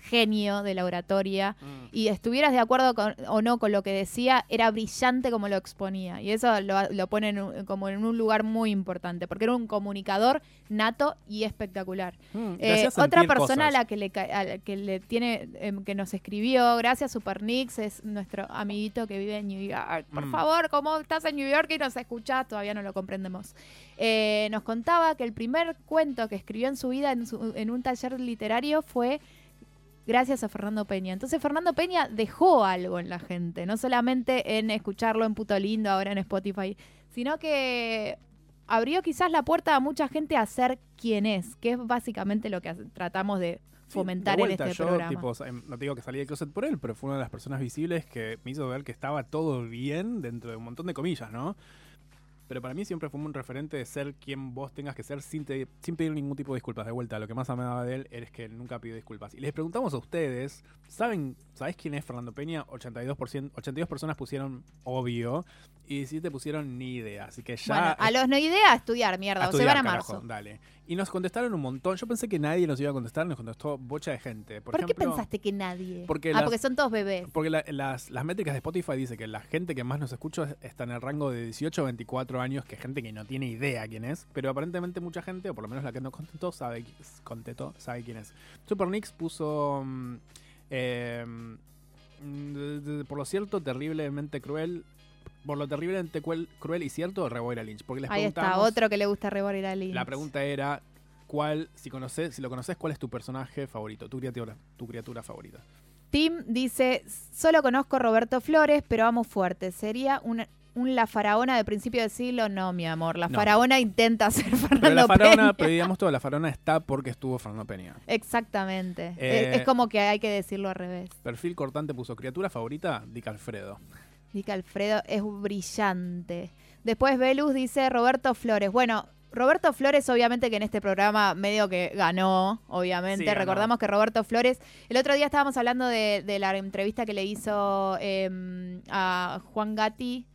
Speaker 7: genio de la oratoria y estuvieras de acuerdo con- o no con lo que decía, era brillante como lo exponía. Y eso lo, lo pone en un- como en un lugar muy importante, porque era un comunicador nato y espectacular.
Speaker 6: Mm,
Speaker 7: Eh, otra persona a la que le, ca- a la que le tiene em, que nos escribió, gracias Supernix, es nuestro amiguito que vive en New York. Por
Speaker 6: Mm.
Speaker 7: favor, ¿cómo estás en New York y nos escuchás? Todavía no lo comprendemos. Eh, nos contaba que el primer cuento que escribió en su vida en, su- en un taller literario fue gracias a Fernando Peña. Entonces Fernando Peña dejó algo en la gente, no solamente en escucharlo en Puto Lindo, ahora en Spotify, sino que abrió quizás la puerta a mucha gente a ser quien es, que es básicamente lo que tratamos de fomentar
Speaker 6: de
Speaker 7: en
Speaker 6: vuelta,
Speaker 7: este
Speaker 6: yo,
Speaker 7: programa.
Speaker 6: tipo, em, no te digo que salí del closet por él, pero fue una de las personas visibles que me hizo ver que estaba todo bien dentro de un montón de comillas, ¿no? Pero para mí siempre fue un referente de ser quien vos tengas que ser sin, te- sin pedir ningún tipo de disculpas. De vuelta, lo que más amaba de él es que nunca pidió disculpas. Y les preguntamos a ustedes, ¿saben, ¿sabés quién es Fernando Peña? 82%, 82 personas pusieron obvio y 17 pusieron ni idea. Así que ya...
Speaker 7: bueno, a los no idea a estudiar, mierda,
Speaker 6: A
Speaker 7: o se van a
Speaker 6: carajo,
Speaker 7: marzo.
Speaker 6: Dale. Y nos contestaron un montón. Yo pensé que nadie nos iba a contestar, nos contestó bocha de gente. Por,
Speaker 7: ¿Por, qué pensaste que nadie?
Speaker 6: porque
Speaker 7: ah,
Speaker 6: las-
Speaker 7: porque son todos bebés.
Speaker 6: Porque la- las, las métricas de Spotify dice que la gente que más nos escucha está en el rango de 18 a 24 años, que gente que no tiene idea quién es, pero aparentemente mucha gente, o por lo menos la que nos contestó, sabe, contestó, sabe quién es. Supernix puso, mm, eh, de- por lo cierto, terriblemente cruel, por lo terriblemente cruel, cruel y cierto, Reboira Lynch. Porque les
Speaker 7: Ahí está, otro que le gusta Rebor a Lynch.
Speaker 6: la pregunta era, ¿cuál, si conoces, si lo conoces, cuál es tu personaje favorito, tu criatura, tu criatura favorita?
Speaker 7: Tim dice, solo conozco a Roberto Flores, pero amo fuerte. ¿Sería una, un La Faraona de principio del siglo? No, mi amor. La
Speaker 6: No.
Speaker 7: Faraona intenta [LAUGHS] ser Fernando
Speaker 6: Pero la faraona,
Speaker 7: Peña.
Speaker 6: pero digamos todo, la faraona está porque estuvo Fernando Peña.
Speaker 7: Exactamente.
Speaker 6: Eh,
Speaker 7: es, es como que hay que decirlo al revés.
Speaker 6: Perfil cortante puso criatura favorita, Dick Alfredo.
Speaker 7: Dice Alfredo, es brillante. Después Velus dice Roberto Flores. Bueno, Roberto Flores, obviamente que en este programa medio que ganó, obviamente.
Speaker 6: Sí, ganó.
Speaker 7: Recordamos que Roberto Flores, el otro día estábamos hablando de, de la entrevista que le hizo em, a Juan Gatti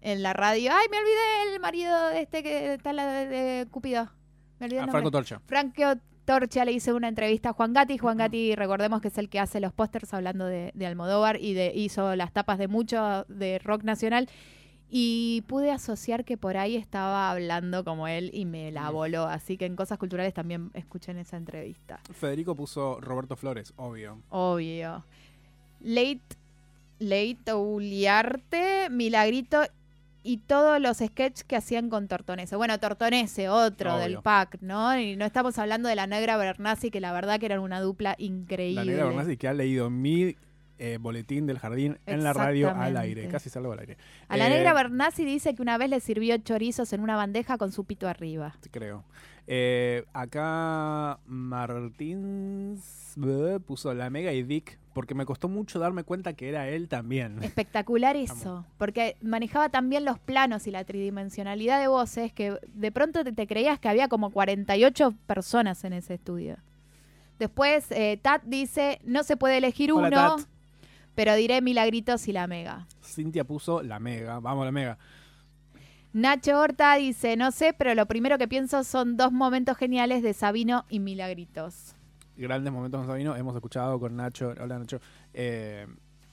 Speaker 7: en la radio. Ay, me olvidé el marido de este que está la de, de Cupido. Me olvidé el
Speaker 6: A
Speaker 7: nombre.
Speaker 6: Franco Torcha.
Speaker 7: Franco Torcha le hizo una entrevista a Juan Gatti. Juan Gatti, recordemos que es el que hace los pósters hablando de, de Almodóvar y de, hizo las tapas de mucho de rock nacional. Y pude asociar que por ahí estaba hablando como él y me la voló. Así que en Cosas Culturales también escuchen esa entrevista.
Speaker 6: Federico puso Roberto Flores, obvio.
Speaker 7: Obvio. Late, Late Uliarte, Milagrito y todos los sketches que hacían con Tortonese. Bueno, Tortonese, otro
Speaker 6: Obvio.
Speaker 7: del pack, ¿no? Y no estamos hablando de la negra Bernasi, que la verdad que eran una dupla increíble.
Speaker 6: La negra Bernasi que ha leído mi eh, boletín del jardín en la radio al aire. Casi salgo al aire.
Speaker 7: A la
Speaker 6: Eh,
Speaker 7: negra Bernasi dice que una vez le sirvió chorizos en una bandeja con su pito arriba.
Speaker 6: Creo. Eh, acá Martín puso la Mega y Dick porque me costó mucho darme cuenta que era él también.
Speaker 7: Espectacular eso, porque manejaba también los planos y la tridimensionalidad de voces que de pronto te, te creías que había como 48 personas en ese estudio. Después, eh, Tat dice, no se puede elegir
Speaker 6: Hola,
Speaker 7: uno,
Speaker 6: Tat.
Speaker 7: pero diré Milagritos y la Mega.
Speaker 6: Cintia puso la Mega. Vamos, la Mega.
Speaker 7: Nacho Horta dice, no sé, pero lo primero que pienso son dos momentos geniales de Sabino y Milagritos.
Speaker 6: Grandes momentos con Sabino. Hemos escuchado con Nacho. Hola, Nacho. eh,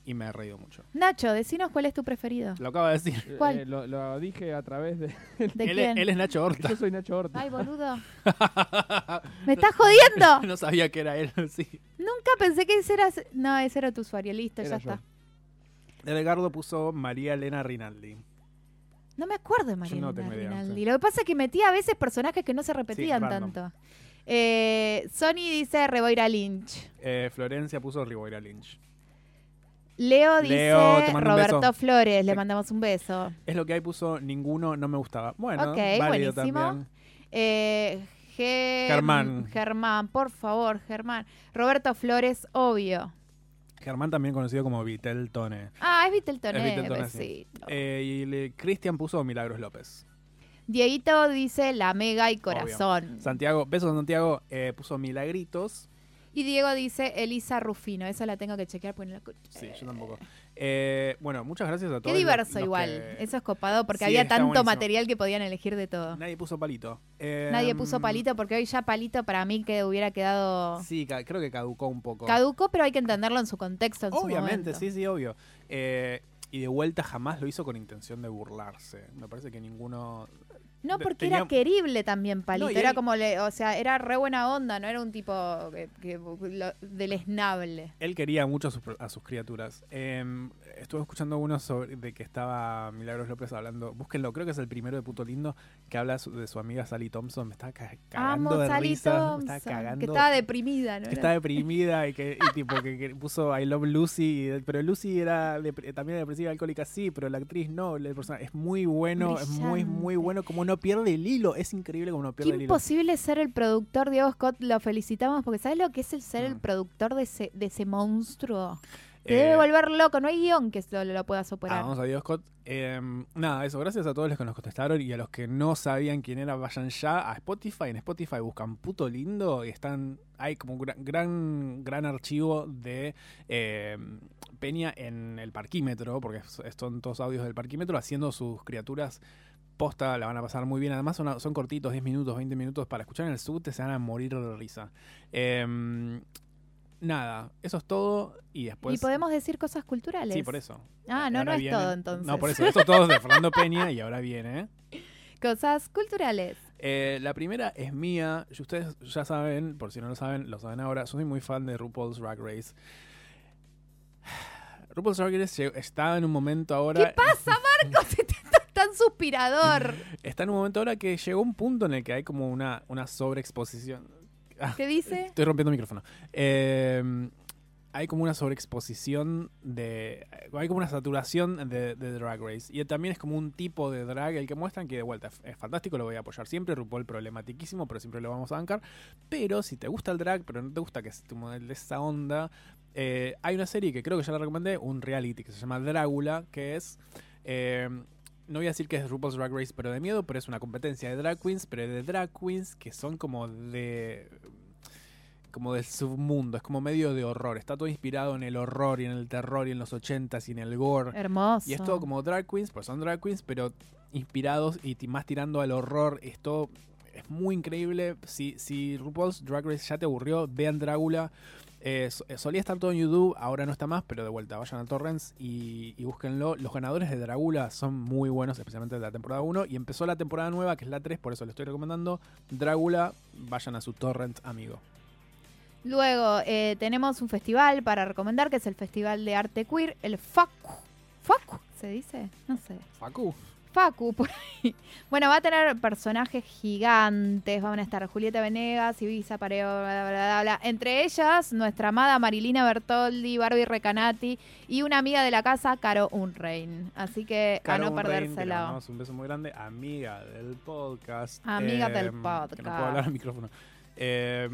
Speaker 6: y me he reído mucho.
Speaker 7: Nacho, decinos cuál es tu preferido.
Speaker 6: Lo acabo de decir.
Speaker 7: ¿Cuál?
Speaker 12: Eh, lo, lo dije a través de.
Speaker 7: ¿De
Speaker 6: él,
Speaker 7: quién?
Speaker 6: él es Nacho Horta.
Speaker 12: Yo soy Nacho Horta.
Speaker 7: Ay, boludo. [LAUGHS] ¿Me estás jodiendo? [LAUGHS]
Speaker 6: no sabía que era él, [LAUGHS] sí.
Speaker 7: Nunca pensé que ese era... No, ese era tu usuario. Listo,
Speaker 6: Era
Speaker 7: ya
Speaker 6: yo.
Speaker 7: está.
Speaker 6: Edgardo puso María Elena Rinaldi.
Speaker 7: No me acuerdo de María
Speaker 6: no
Speaker 7: Rinaldi. Lo que pasa es que metía a veces personajes que no se repetían tanto. Eh, Sony dice Reboira Lynch.
Speaker 6: Eh, Florencia puso Riboira Lynch.
Speaker 7: Leo dice
Speaker 6: Leo,
Speaker 7: Roberto. Flores. Le mandamos un beso.
Speaker 6: Es lo que hay, puso ninguno, no me gustaba. Bueno,
Speaker 7: ok,
Speaker 6: válido
Speaker 7: buenísimo.
Speaker 6: también.
Speaker 7: Eh, Ge-
Speaker 6: Germán.
Speaker 7: Germán, por favor, Germán. Roberto Flores, obvio.
Speaker 6: Germán también conocido como Vitel Tone.
Speaker 7: Ah, es Viteltoné,
Speaker 6: Es Viteltoné, sí. Eh, y le- Cristian puso Milagros López.
Speaker 7: Dieguito dice la mega y
Speaker 6: Obvio.
Speaker 7: corazón.
Speaker 6: Santiago, besos Santiago, eh, puso Milagritos.
Speaker 7: Y Diego dice Elisa Rufino. Esa la tengo que chequear porque no la.
Speaker 6: Sí, yo tampoco. Eh, bueno, muchas gracias a todos.
Speaker 7: Qué diverso
Speaker 6: los
Speaker 7: igual.
Speaker 6: que-
Speaker 7: Eso es copado porque
Speaker 6: Sí,
Speaker 7: había tanto
Speaker 6: buenísimo.
Speaker 7: material que podían elegir de todo.
Speaker 6: Nadie puso palito. Eh,
Speaker 7: Nadie puso palito porque hoy ya palito para mí que hubiera quedado
Speaker 6: Sí, creo que caducó un poco.
Speaker 7: caduco, pero hay que entenderlo en su contexto, en
Speaker 6: Obviamente, sí, sí, obvio. Eh, y de vuelta jamás lo hizo con intención de burlarse. Me parece que ninguno.
Speaker 7: No, porque
Speaker 6: tenía-
Speaker 7: era querible también Palito.
Speaker 6: No,
Speaker 7: era
Speaker 6: él-
Speaker 7: como, le, o sea, era re buena onda, no era un tipo que, que- lo- deleznable.
Speaker 6: Él quería mucho a sus, a sus criaturas. Eh, estuve escuchando uno sobre de que estaba Milagros López hablando. Búsquenlo, creo que es el primero de Puto Lindo que habla su- de su amiga Sally Thompson. Me estaba ca- cagando
Speaker 7: Amo
Speaker 6: de
Speaker 7: Sally
Speaker 6: risa. Me
Speaker 7: Thompson,
Speaker 6: estaba cagando.
Speaker 7: que estaba deprimida, ¿no?
Speaker 6: que estaba deprimida y que y tipo que, que puso I Love Lucy, y- pero Lucy era depre- también depresiva alcohólica, sí, pero la actriz no, es muy bueno, es muy muy bueno, como no pierde el hilo, es increíble como no
Speaker 7: Qué
Speaker 6: pierde el hilo.
Speaker 7: imposible ser el productor, Diego Scott, lo felicitamos, porque ¿sabes lo que es el ser el productor de ese, de ese monstruo? Te
Speaker 6: Mm. Eh,
Speaker 7: debe volver loco, no hay guion que lo, lo pueda
Speaker 6: Ah,
Speaker 7: superar.
Speaker 6: vamos a Dios Scott. Eh, nada, eso, gracias a todos los que nos contestaron y a los que no sabían quién era, vayan ya a Spotify. En Spotify buscan puto lindo y están. Hay como un gran, gran, gran archivo de eh, Peña en el parquímetro, porque son todos audios del parquímetro, haciendo sus criaturas posta, la van a pasar muy bien. Además, son, son cortitos, 10 minutos, 20 minutos para escuchar en el subte, se van a morir de risa. Eh, nada, eso es todo y después.
Speaker 7: y podemos decir cosas culturales.
Speaker 6: Sí, por eso.
Speaker 7: Ah, no, no es todo entonces.
Speaker 6: No, por eso. Esto todo es de Fernando Peña y ahora viene. ¿eh? [LAUGHS]
Speaker 7: Cosas culturales.
Speaker 6: Eh, la primera es mía. Y ustedes ya saben, por si no lo saben, lo saben ahora. Soy muy fan de RuPaul's Drag Race. [SIGHS] RuPaul's Drag Race está en un momento ahora.
Speaker 7: ¿Qué pasa, [LAUGHS] Marcos? Tan suspirador.
Speaker 6: Está en un momento ahora que llegó un punto en el que hay como una, una sobreexposición. Ah,
Speaker 7: ¿Qué dice?
Speaker 6: Estoy rompiendo el micrófono. Eh, hay como una sobreexposición de. Hay como una saturación de, de Drag Race. Y también es como un tipo de drag el que muestran que de vuelta es, fantástico, lo voy a apoyar siempre. RuPaul problematiquísimo, pero siempre lo vamos a bancar. Pero si te gusta el drag, pero no te gusta que es como de esa onda. eh, hay una serie que creo que ya la recomendé, un reality que se llama Drácula, que es. eh, no voy a decir que es RuPaul's Drag Race, pero de miedo, pero es una competencia de drag queens, pero de drag queens que son como de como del submundo, es como medio de horror, está todo inspirado en el horror y en el terror y en los ochentas y en el gore.
Speaker 7: Hermoso.
Speaker 6: Y es todo como drag queens, pues son drag queens, pero inspirados y más tirando al horror, esto es muy increíble. Si, si RuPaul's Drag Race ya te aburrió, vean Drácula. Eh, eh, solía estar todo en YouTube, ahora no está más, pero de vuelta, vayan a Torrents y, y búsquenlo. Los ganadores de Drácula son muy buenos, especialmente de la temporada 1. Y empezó la temporada nueva, que es la 3, por eso le estoy recomendando. Drácula, vayan a su Torrent amigo.
Speaker 7: Luego eh, tenemos un festival para recomendar, que es el Festival de Arte Queer, el FACU. ¿FACU se dice? No sé.
Speaker 6: Facu.
Speaker 7: Facu, por ahí. [LAUGHS] Bueno, va a tener personajes gigantes. Van a estar Julieta Venegas, Ibiza Pareo, bla, bla, bla, bla. Entre ellas, nuestra amada Marilina Bertoldi, Barbie Recanati y una amiga de la casa, Caro Unrein. Así que
Speaker 6: Caro
Speaker 7: a no
Speaker 6: mandamos un beso muy grande. Amiga del podcast.
Speaker 7: Amiga del
Speaker 6: Que no
Speaker 7: podcast.
Speaker 6: puedo hablar al micrófono. Eh,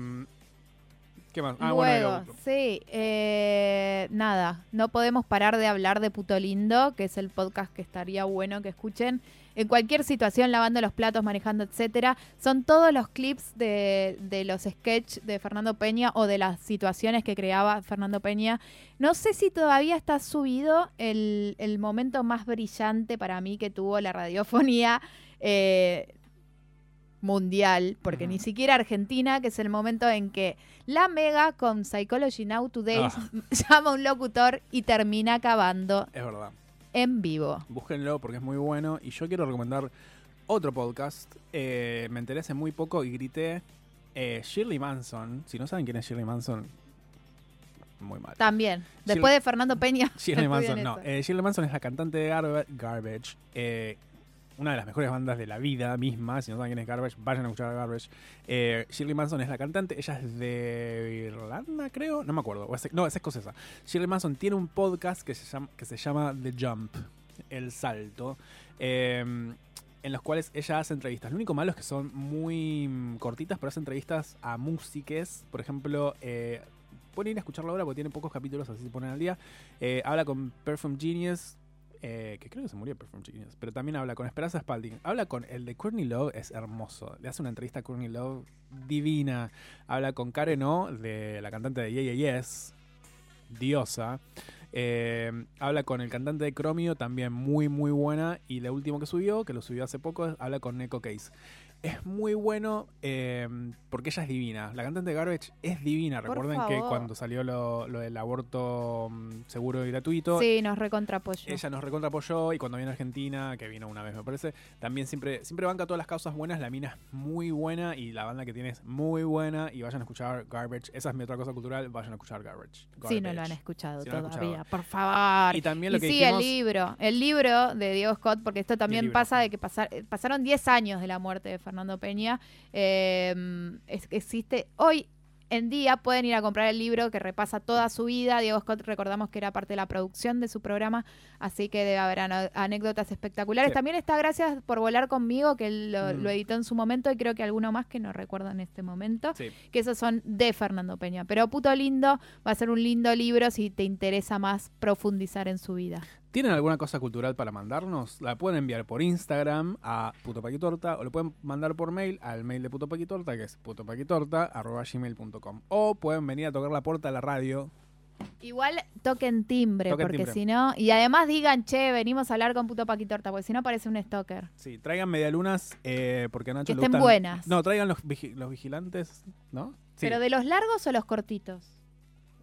Speaker 6: ¿Qué más? Ah,
Speaker 7: Luego,
Speaker 6: bueno,
Speaker 7: sí, eh, nada, no podemos parar de hablar de Puto Lindo, que es el podcast que estaría bueno que escuchen. En cualquier situación, lavando los platos, manejando, etcétera, son todos los clips de, de los sketches de Fernando Peña o de las situaciones que creaba Fernando Peña. No sé si todavía está subido el, el momento más brillante para mí que tuvo la radiofonía. eh, mundial, porque ni siquiera Argentina, que es el momento en que la Mega con Psychology Now Today
Speaker 6: Ah. [LAUGHS]
Speaker 7: llama a un locutor y termina acabando
Speaker 6: Es verdad.
Speaker 7: en vivo.
Speaker 6: Búsquenlo porque es muy bueno. Y yo quiero recomendar otro podcast. Eh, me enteré hace muy poco y grité. eh, Shirley Manson. Si no saben quién es Shirley Manson, muy mal.
Speaker 7: También. Después de Fernando Peña. [LAUGHS]
Speaker 6: Shirley Manson, no. Eh, Shirley Manson es la cantante de Garba- Garbage. eh, una de las mejores bandas de la vida misma. Si no saben quién es Garbage, vayan a escuchar a Garbage. Eh, Shirley Manson es la cantante. Ella es de Irlanda, creo. No me acuerdo. no, es escocesa. Shirley Manson tiene un podcast que se llama, que se llama The Jump. El salto. eh, en los cuales ella hace entrevistas. Lo único malo es que son muy mm, cortitas, pero hace entrevistas a músiques. Por ejemplo, eh, pueden ir a escucharlo ahora porque tiene pocos capítulos, así se ponen al día. Eh, habla con Perfume Genius, eh, que creo que se murió Perfume Genius, pero también habla con Esperanza Spalding. Habla con el de Courtney Love, es hermoso. Le hace una entrevista a Courtney Love divina. Habla con Karen O, de la cantante de Yeah Yeah Yes, diosa. Eh, habla con el cantante de Chromio, también muy, muy buena. Y la última que subió, que lo subió hace poco, habla con Neko Case. Es muy bueno eh, porque ella es divina. La cantante de Garbage es divina.
Speaker 7: Por
Speaker 6: Recuerden que cuando salió lo, lo del aborto mm, seguro y gratuito,
Speaker 7: Sí, nos recontra apoyo.
Speaker 6: ella nos recontra apoyó y cuando vino a Argentina, que vino una vez me parece, también siempre, siempre banca todas las causas buenas, la mina es muy buena y la banda que tiene es muy buena y vayan a escuchar Garbage, esa es mi otra cosa cultural, vayan a escuchar Garbage.
Speaker 7: Sí, no lo
Speaker 6: Garbage.
Speaker 7: han escuchado
Speaker 6: Si no
Speaker 7: por favor.
Speaker 6: Y también lo que
Speaker 7: sí,
Speaker 6: dijimos-
Speaker 7: el libro, el libro de Diego Scott, porque esto también pasa de que pasar, eh, pasaron 10 años de la muerte de Fernando Peña. eh, es- existe hoy en día pueden ir a comprar el libro que repasa toda su vida. Diego Scott, recordamos que era parte de la producción de su programa, así que debe haber anécdotas espectaculares.
Speaker 6: Sí.
Speaker 7: También está Gracias por volar conmigo, que lo,
Speaker 6: Mm.
Speaker 7: lo editó en su momento y creo que alguno más que no recuerdo en este momento
Speaker 6: Sí.
Speaker 7: que esos son de Fernando Peña. Pero Puto Lindo va a ser un lindo libro si te interesa más profundizar en su vida.
Speaker 6: ¿Tienen alguna cosa cultural para mandarnos? La pueden enviar por Instagram a putopaquitorta o lo pueden mandar por mail al mail de putopaquitorta que es putopaquitorta.gmail.com o pueden venir a tocar la puerta de la radio
Speaker 7: Igual toquen timbre,
Speaker 6: Toquen
Speaker 7: porque si no. Y además digan, che, venimos a hablar con Puto Paquitorta, porque si no parece un stalker.
Speaker 6: Sí, traigan medialunas eh, porque a Nacho
Speaker 7: Que
Speaker 6: le
Speaker 7: estén
Speaker 6: gustan-
Speaker 7: buenas.
Speaker 6: No, traigan los, vigi- los vigilantes, ¿no? Sí.
Speaker 7: ¿Pero de los largos o los cortitos?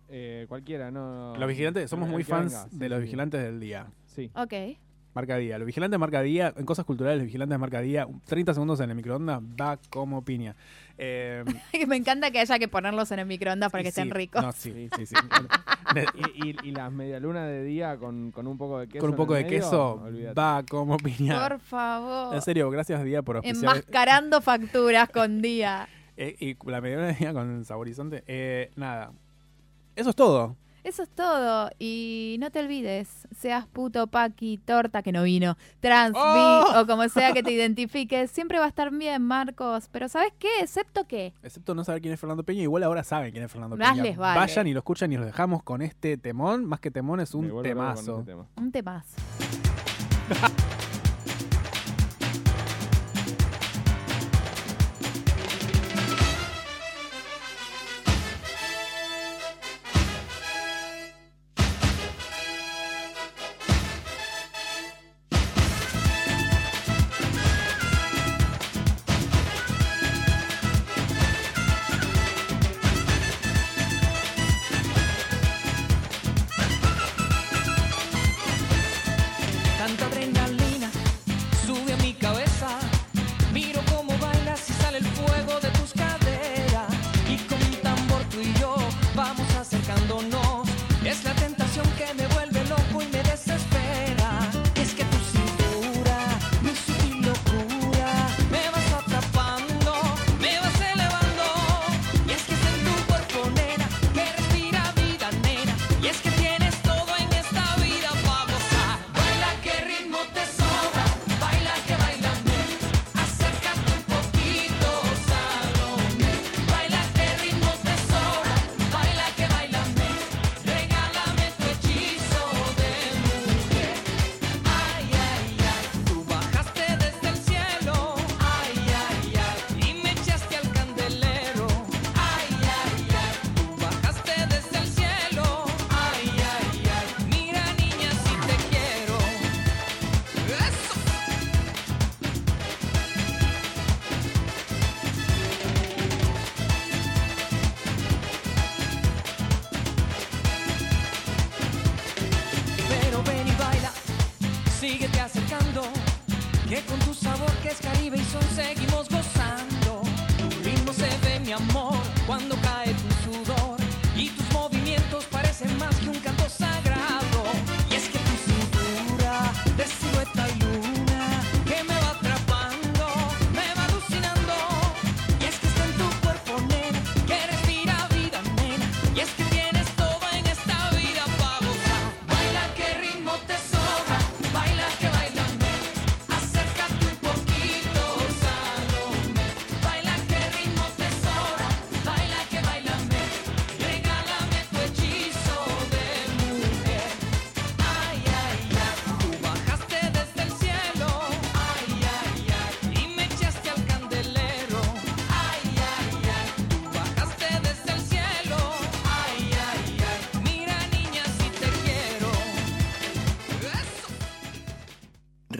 Speaker 12: Eh, cualquiera, no.
Speaker 6: Los vigilantes, somos muy fans
Speaker 12: venga, sí,
Speaker 6: de los
Speaker 12: sí.
Speaker 6: vigilantes del día.
Speaker 12: Sí.
Speaker 7: Ok.
Speaker 6: Marca día. Los vigilantes marca día, en cosas culturales, los vigilantes marca día, 30 segundos en el microondas, va como piña. Eh, [LAUGHS]
Speaker 7: Me encanta que haya que ponerlos en el microondas para que
Speaker 6: sí,
Speaker 7: estén ricos.
Speaker 6: No, sí, sí, sí. [LAUGHS]
Speaker 12: y, y, y las medialunas de día con, con un poco de queso.
Speaker 6: Con un
Speaker 12: en
Speaker 6: poco
Speaker 12: el
Speaker 6: de
Speaker 12: medio,
Speaker 6: queso, va como piña.
Speaker 7: Por favor.
Speaker 6: En serio, gracias Día por auspiciar.
Speaker 7: Enmascarando facturas con día. [LAUGHS]
Speaker 6: Eh, y la mediana de día con saborizante. Eh, nada. Eso es todo.
Speaker 7: Eso es todo. Y no te olvides, seas puto, paqui, torta, que no vino, trans, bi,
Speaker 6: ¡Oh!
Speaker 7: o como sea que te identifiques, siempre va a estar bien, Marcos. Pero ¿sabes qué? Excepto que
Speaker 6: Excepto no saber quién es Fernando Peña, igual ahora saben quién es Fernando
Speaker 7: Más
Speaker 6: Peña.
Speaker 7: les vale.
Speaker 6: Vayan y lo escuchan y los dejamos con este temón. Más que temón es
Speaker 12: Me
Speaker 6: un temazo.
Speaker 12: este tema.
Speaker 7: un temazo. [LAUGHS]